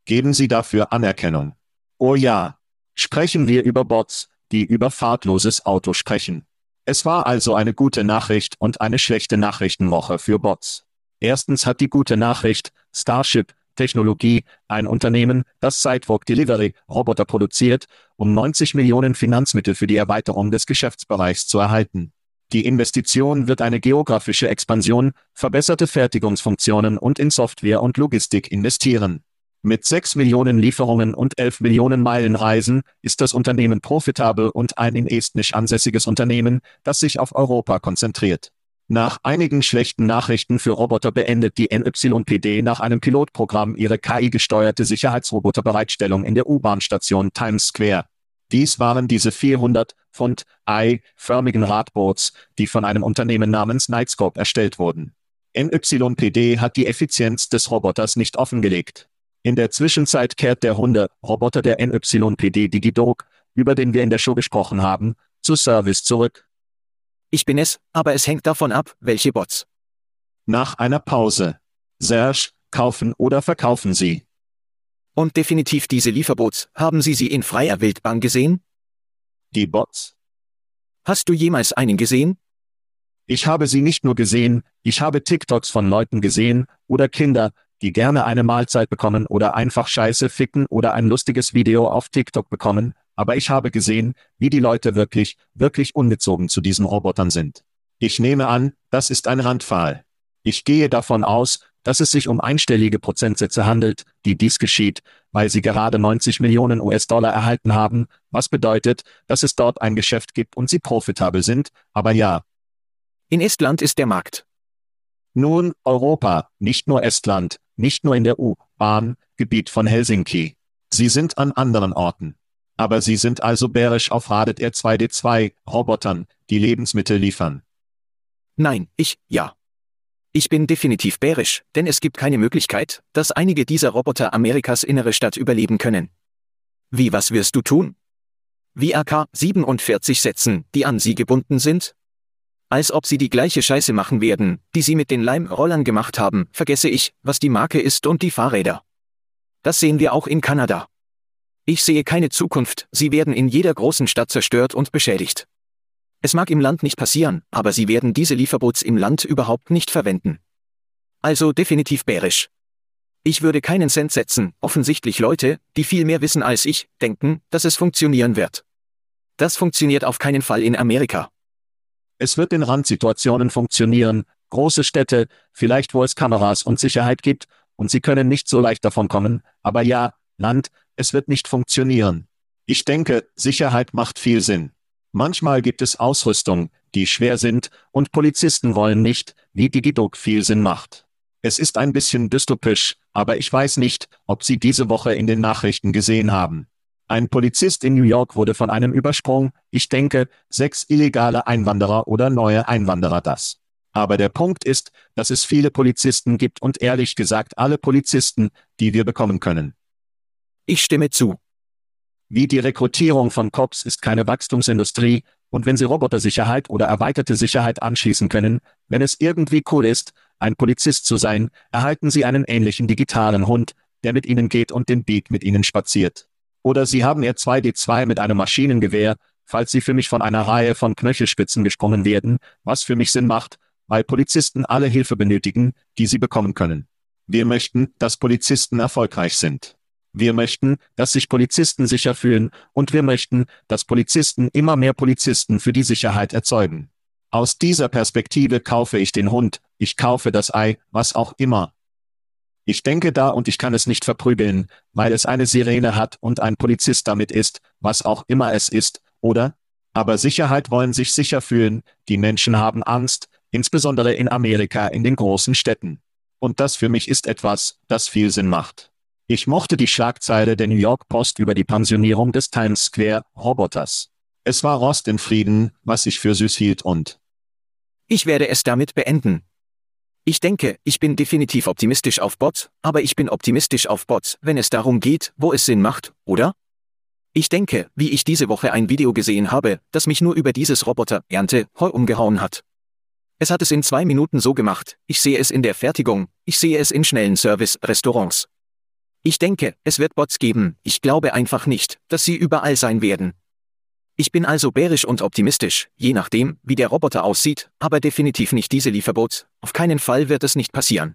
Geben Sie dafür Anerkennung. Oh ja. Sprechen wir über Bots, die über fahrtloses Auto sprechen. Es war also eine gute Nachricht und eine schlechte Nachrichtenwoche für Bots. Erstens hat die gute Nachricht, Starship, Technologie, ein Unternehmen, das Sidewalk Delivery Roboter produziert, um 90 Millionen Finanzmittel für die Erweiterung des Geschäftsbereichs zu erhalten. Die Investition wird eine geografische Expansion, verbesserte Fertigungsfunktionen und in Software und Logistik investieren. Mit 6 Millionen Lieferungen und 11 Millionen Meilen Reisen ist das Unternehmen profitabel und ein in Estnisch ansässiges Unternehmen, das sich auf Europa konzentriert. Nach einigen schlechten Nachrichten für Roboter beendet die NYPD nach einem Pilotprogramm ihre KI-gesteuerte Sicherheitsroboterbereitstellung in der U-Bahn-Station Times Square. Dies waren diese 400 Pfund Ei-förmigen Radboards, die von einem Unternehmen namens Nightscope erstellt wurden. NYPD hat die Effizienz des Roboters nicht offengelegt. In der Zwischenzeit kehrt der Hunde-Roboter der NYPD Digidog, über den wir in der Show gesprochen haben, zu Service zurück. Ich bin es, aber es hängt davon ab, welche Bots. Nach einer Pause. Serge, kaufen oder verkaufen Sie. Und definitiv diese Lieferbots, haben Sie sie in freier Wildbahn gesehen? Die Bots? Hast du jemals einen gesehen? Ich habe sie nicht nur gesehen, ich habe TikToks von Leuten gesehen, oder Kinder, die gerne eine Mahlzeit bekommen oder einfach Scheiße ficken oder ein lustiges Video auf TikTok bekommen, aber ich habe gesehen, wie die Leute wirklich, wirklich ungezogen zu diesen Robotern sind. Ich nehme an, das ist ein Randfall. Ich gehe davon aus, dass es sich um einstellige Prozentsätze handelt, die dies geschieht, weil sie gerade 90 Millionen US-Dollar erhalten haben, was bedeutet, dass es dort ein Geschäft gibt und sie profitabel sind, aber ja. In Estland ist der Markt. Nun, Europa, nicht nur Estland, nicht nur in der U-Bahn, Gebiet von Helsinki. Sie sind an anderen Orten. Aber sie sind also bärisch auf Radet R2D2 Robotern, die Lebensmittel liefern. Nein, ich, ja. Ich bin definitiv bärisch, denn es gibt keine Möglichkeit, dass einige dieser Roboter Amerikas innere Stadt überleben können. Wie was wirst du tun? Wie AK-47 setzen, die an sie gebunden sind? Als ob sie die gleiche Scheiße machen werden, die sie mit den Leimrollern gemacht haben, vergesse ich, was die Marke ist und die Fahrräder. Das sehen wir auch in Kanada. Ich sehe keine Zukunft, sie werden in jeder großen Stadt zerstört und beschädigt. Es mag im Land nicht passieren, aber sie werden diese Lieferboots im Land überhaupt nicht verwenden. Also definitiv bärisch. Ich würde keinen Cent setzen, offensichtlich Leute, die viel mehr wissen als ich, denken, dass es funktionieren wird. Das funktioniert auf keinen Fall in Amerika. Es wird in Randsituationen funktionieren, große Städte, vielleicht wo es Kameras und Sicherheit gibt, und sie können nicht so leicht davon kommen, aber ja, Land, es wird nicht funktionieren. Ich denke, Sicherheit macht viel Sinn. Manchmal gibt es Ausrüstung, die schwer sind, und Polizisten wollen nicht, wie Digidog viel Sinn macht. Es ist ein bisschen dystopisch, aber ich weiß nicht, ob Sie diese Woche in den Nachrichten gesehen haben. Ein Polizist in New York wurde von einem Übersprung, ich denke, sechs illegale Einwanderer oder neue Einwanderer das. Aber der Punkt ist, dass es viele Polizisten gibt und ehrlich gesagt alle Polizisten, die wir bekommen können. Ich stimme zu. Wie die Rekrutierung von Cops ist keine Wachstumsindustrie, und wenn Sie Robotersicherheit oder erweiterte Sicherheit anschließen können, wenn es irgendwie cool ist, ein Polizist zu sein, erhalten Sie einen ähnlichen digitalen Hund, der mit Ihnen geht und den Beat mit Ihnen spaziert. Oder Sie haben Ihr 2D2 mit einem Maschinengewehr, falls Sie für mich von einer Reihe von Knöchelspitzen gesprungen werden, was für mich Sinn macht, weil Polizisten alle Hilfe benötigen, die sie bekommen können. Wir möchten, dass Polizisten erfolgreich sind. Wir möchten, dass sich Polizisten sicher fühlen, und wir möchten, dass Polizisten immer mehr Polizisten für die Sicherheit erzeugen. Aus dieser Perspektive kaufe ich den Hund, ich kaufe das Ei, was auch immer. Ich denke da und ich kann es nicht verprügeln, weil es eine Sirene hat und ein Polizist damit ist, was auch immer es ist, oder? Aber Sicherheit wollen sich sicher fühlen, die Menschen haben Angst, insbesondere in Amerika in den großen Städten. Und das für mich ist etwas, das viel Sinn macht. Ich mochte die Schlagzeile der New York Post über die Pensionierung des Times Square Roboters. Es war Rost in Frieden, was ich für süß hielt und Ich werde es damit beenden. Ich denke, ich bin definitiv optimistisch auf Bots, aber ich bin optimistisch auf Bots, wenn es darum geht, wo es Sinn macht, oder? Ich denke, wie ich diese Woche ein Video gesehen habe, das mich nur über dieses Roboter Ernte Heu umgehauen hat. Es hat es in zwei Minuten so gemacht, ich sehe es in der Fertigung, ich sehe es in schnellen Service-Restaurants. Ich denke, es wird Bots geben, ich glaube einfach nicht, dass sie überall sein werden. Ich bin also bärisch und optimistisch, je nachdem, wie der Roboter aussieht, aber definitiv nicht diese Lieferbots, auf keinen Fall wird es nicht passieren.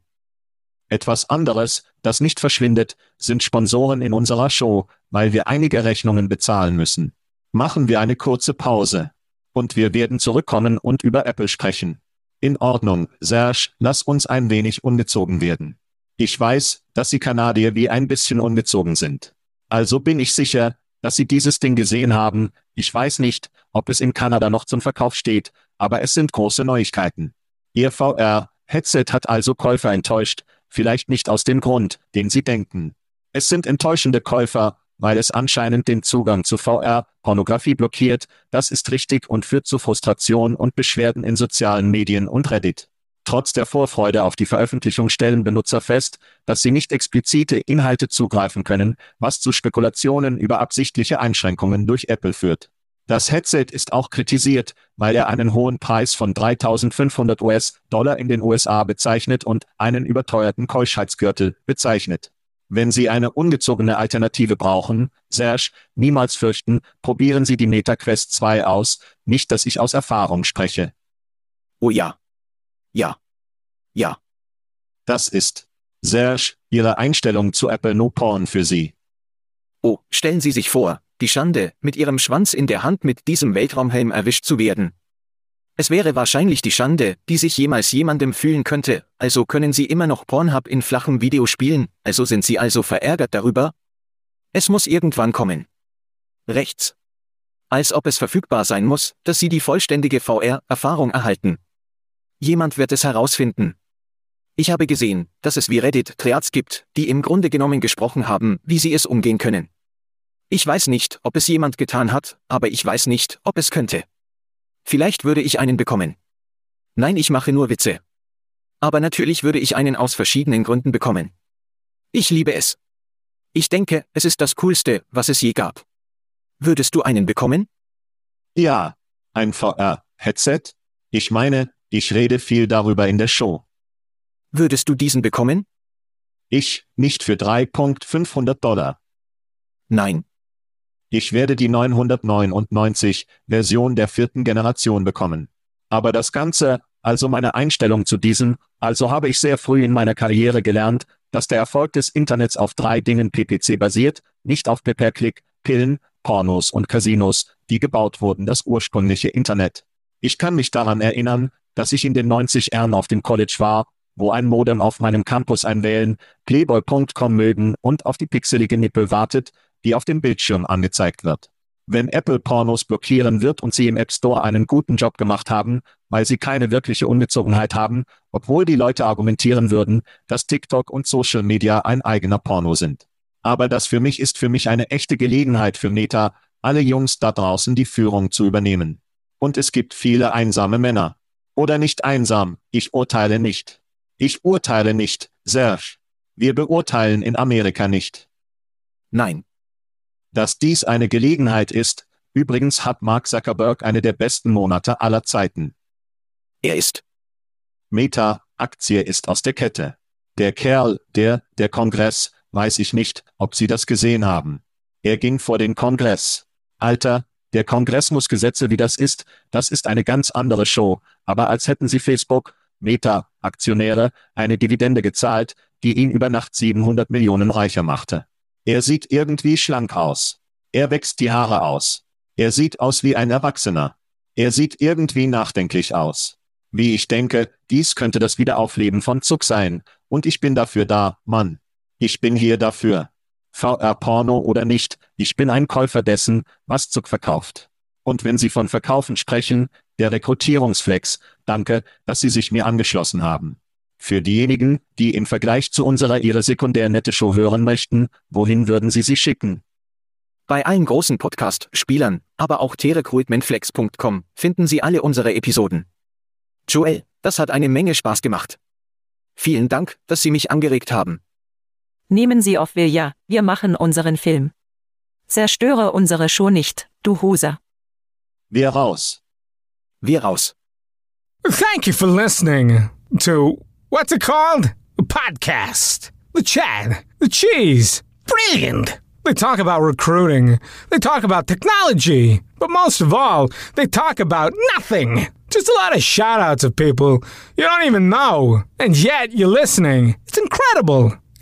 Etwas anderes, das nicht verschwindet, sind Sponsoren in unserer Show, weil wir einige Rechnungen bezahlen müssen. Machen wir eine kurze Pause. Und wir werden zurückkommen und über Apple sprechen. In Ordnung, Serge, lass uns ein wenig ungezogen werden. Ich weiß, dass Sie Kanadier wie ein bisschen ungezogen sind. Also bin ich sicher, dass Sie dieses Ding gesehen haben. Ich weiß nicht, ob es in Kanada noch zum Verkauf steht, aber es sind große Neuigkeiten. Ihr VR-Headset hat also Käufer enttäuscht, vielleicht nicht aus dem Grund, den Sie denken. Es sind enttäuschende Käufer, weil es anscheinend den Zugang zu VR-Pornografie blockiert, das ist richtig und führt zu Frustration und Beschwerden in sozialen Medien und Reddit. Trotz der Vorfreude auf die Veröffentlichung stellen Benutzer fest, dass sie nicht explizite Inhalte zugreifen können, was zu Spekulationen über absichtliche Einschränkungen durch Apple führt. Das Headset ist auch kritisiert, weil er einen hohen Preis von 3500 US-Dollar in den USA bezeichnet und einen überteuerten Keuschheitsgürtel bezeichnet. Wenn Sie eine ungezogene Alternative brauchen, Serge, niemals fürchten, probieren Sie die MetaQuest 2 aus, nicht dass ich aus Erfahrung spreche. Oh ja. Ja. Ja. Das ist, Serge, Ihre Einstellung zu Apple No Porn für Sie. Oh, stellen Sie sich vor, die Schande, mit Ihrem Schwanz in der Hand mit diesem Weltraumhelm erwischt zu werden. Es wäre wahrscheinlich die Schande, die sich jemals jemandem fühlen könnte, also können Sie immer noch Pornhub in flachem Video spielen, also sind Sie also verärgert darüber? Es muss irgendwann kommen. Rechts. Als ob es verfügbar sein muss, dass Sie die vollständige VR-Erfahrung erhalten. Jemand wird es herausfinden. Ich habe gesehen, dass es wie Reddit Triads gibt, die im Grunde genommen gesprochen haben, wie sie es umgehen können. Ich weiß nicht, ob es jemand getan hat, aber ich weiß nicht, ob es könnte. Vielleicht würde ich einen bekommen. Nein, ich mache nur Witze. Aber natürlich würde ich einen aus verschiedenen Gründen bekommen. Ich liebe es. Ich denke, es ist das Coolste, was es je gab. Würdest du einen bekommen? Ja, ein VR-Headset? Ich meine, ich rede viel darüber in der Show. Würdest du diesen bekommen? Ich, nicht für 3.500 Dollar. Nein. Ich werde die 999 Version der vierten Generation bekommen. Aber das Ganze, also meine Einstellung zu diesem, also habe ich sehr früh in meiner Karriere gelernt, dass der Erfolg des Internets auf drei Dingen PPC basiert, nicht auf Pay-per-Click, Pillen, Pornos und Casinos, die gebaut wurden, das ursprüngliche Internet. Ich kann mich daran erinnern, dass ich in den 90 Ern auf dem College war, wo ein Modem auf meinem Campus einwählen, playboy.com mögen und auf die pixelige Nippel wartet, die auf dem Bildschirm angezeigt wird. Wenn Apple Pornos blockieren wird und sie im App Store einen guten Job gemacht haben, weil sie keine wirkliche Ungezogenheit haben, obwohl die Leute argumentieren würden, dass TikTok und Social Media ein eigener Porno sind. Aber das für mich ist für mich eine echte Gelegenheit für Meta, alle Jungs da draußen die Führung zu übernehmen. Und es gibt viele einsame Männer. Oder nicht einsam, ich urteile nicht. Ich urteile nicht, Serge. Wir beurteilen in Amerika nicht. Nein, dass dies eine Gelegenheit ist, übrigens hat Mark Zuckerberg eine der besten Monate aller Zeiten. er ist. Meta, Aktie ist aus der Kette. Der Kerl, der, der Kongress, weiß ich nicht, ob Sie das gesehen haben. Er ging vor den Kongress. Alter, der Kongress muss Gesetze wie das ist, das ist eine ganz andere Show, aber als hätten Sie Facebook, Meta, Aktionäre, eine Dividende gezahlt, die ihn über Nacht 700 Millionen reicher machte. Er sieht irgendwie schlank aus. Er wächst die Haare aus. Er sieht aus wie ein Erwachsener. Er sieht irgendwie nachdenklich aus. Wie ich denke, dies könnte das Wiederaufleben von Zuck sein, und ich bin dafür da, Mann. Ich bin hier dafür. VR-Porno oder nicht, ich bin ein Käufer dessen, was Zuck verkauft. Und wenn Sie von Verkaufen sprechen, der Rekrutierungsflex, danke, dass Sie sich mir angeschlossen haben. Für diejenigen, die im Vergleich zu unserer Ihre sekundär nette Show hören möchten, wohin würden Sie sie schicken? Bei allen großen Podcast-Spielern, aber auch trecruitmentflex.com finden Sie alle unsere Episoden. Joel, das hat eine Menge Spaß gemacht. Vielen Dank, dass Sie mich angeregt haben. Nehmen Sie auf wir ja, wir machen unseren Film. Zerstöre unsere Show nicht, du Huser. Wir raus. Wir raus. Thank you for listening to what's it called? A podcast. The Chad. The Cheese. Brilliant. They talk about recruiting. They talk about technology. But most of all, they talk about nothing. Just a lot of shout outs of people you don't even know. And yet you're listening. It's incredible.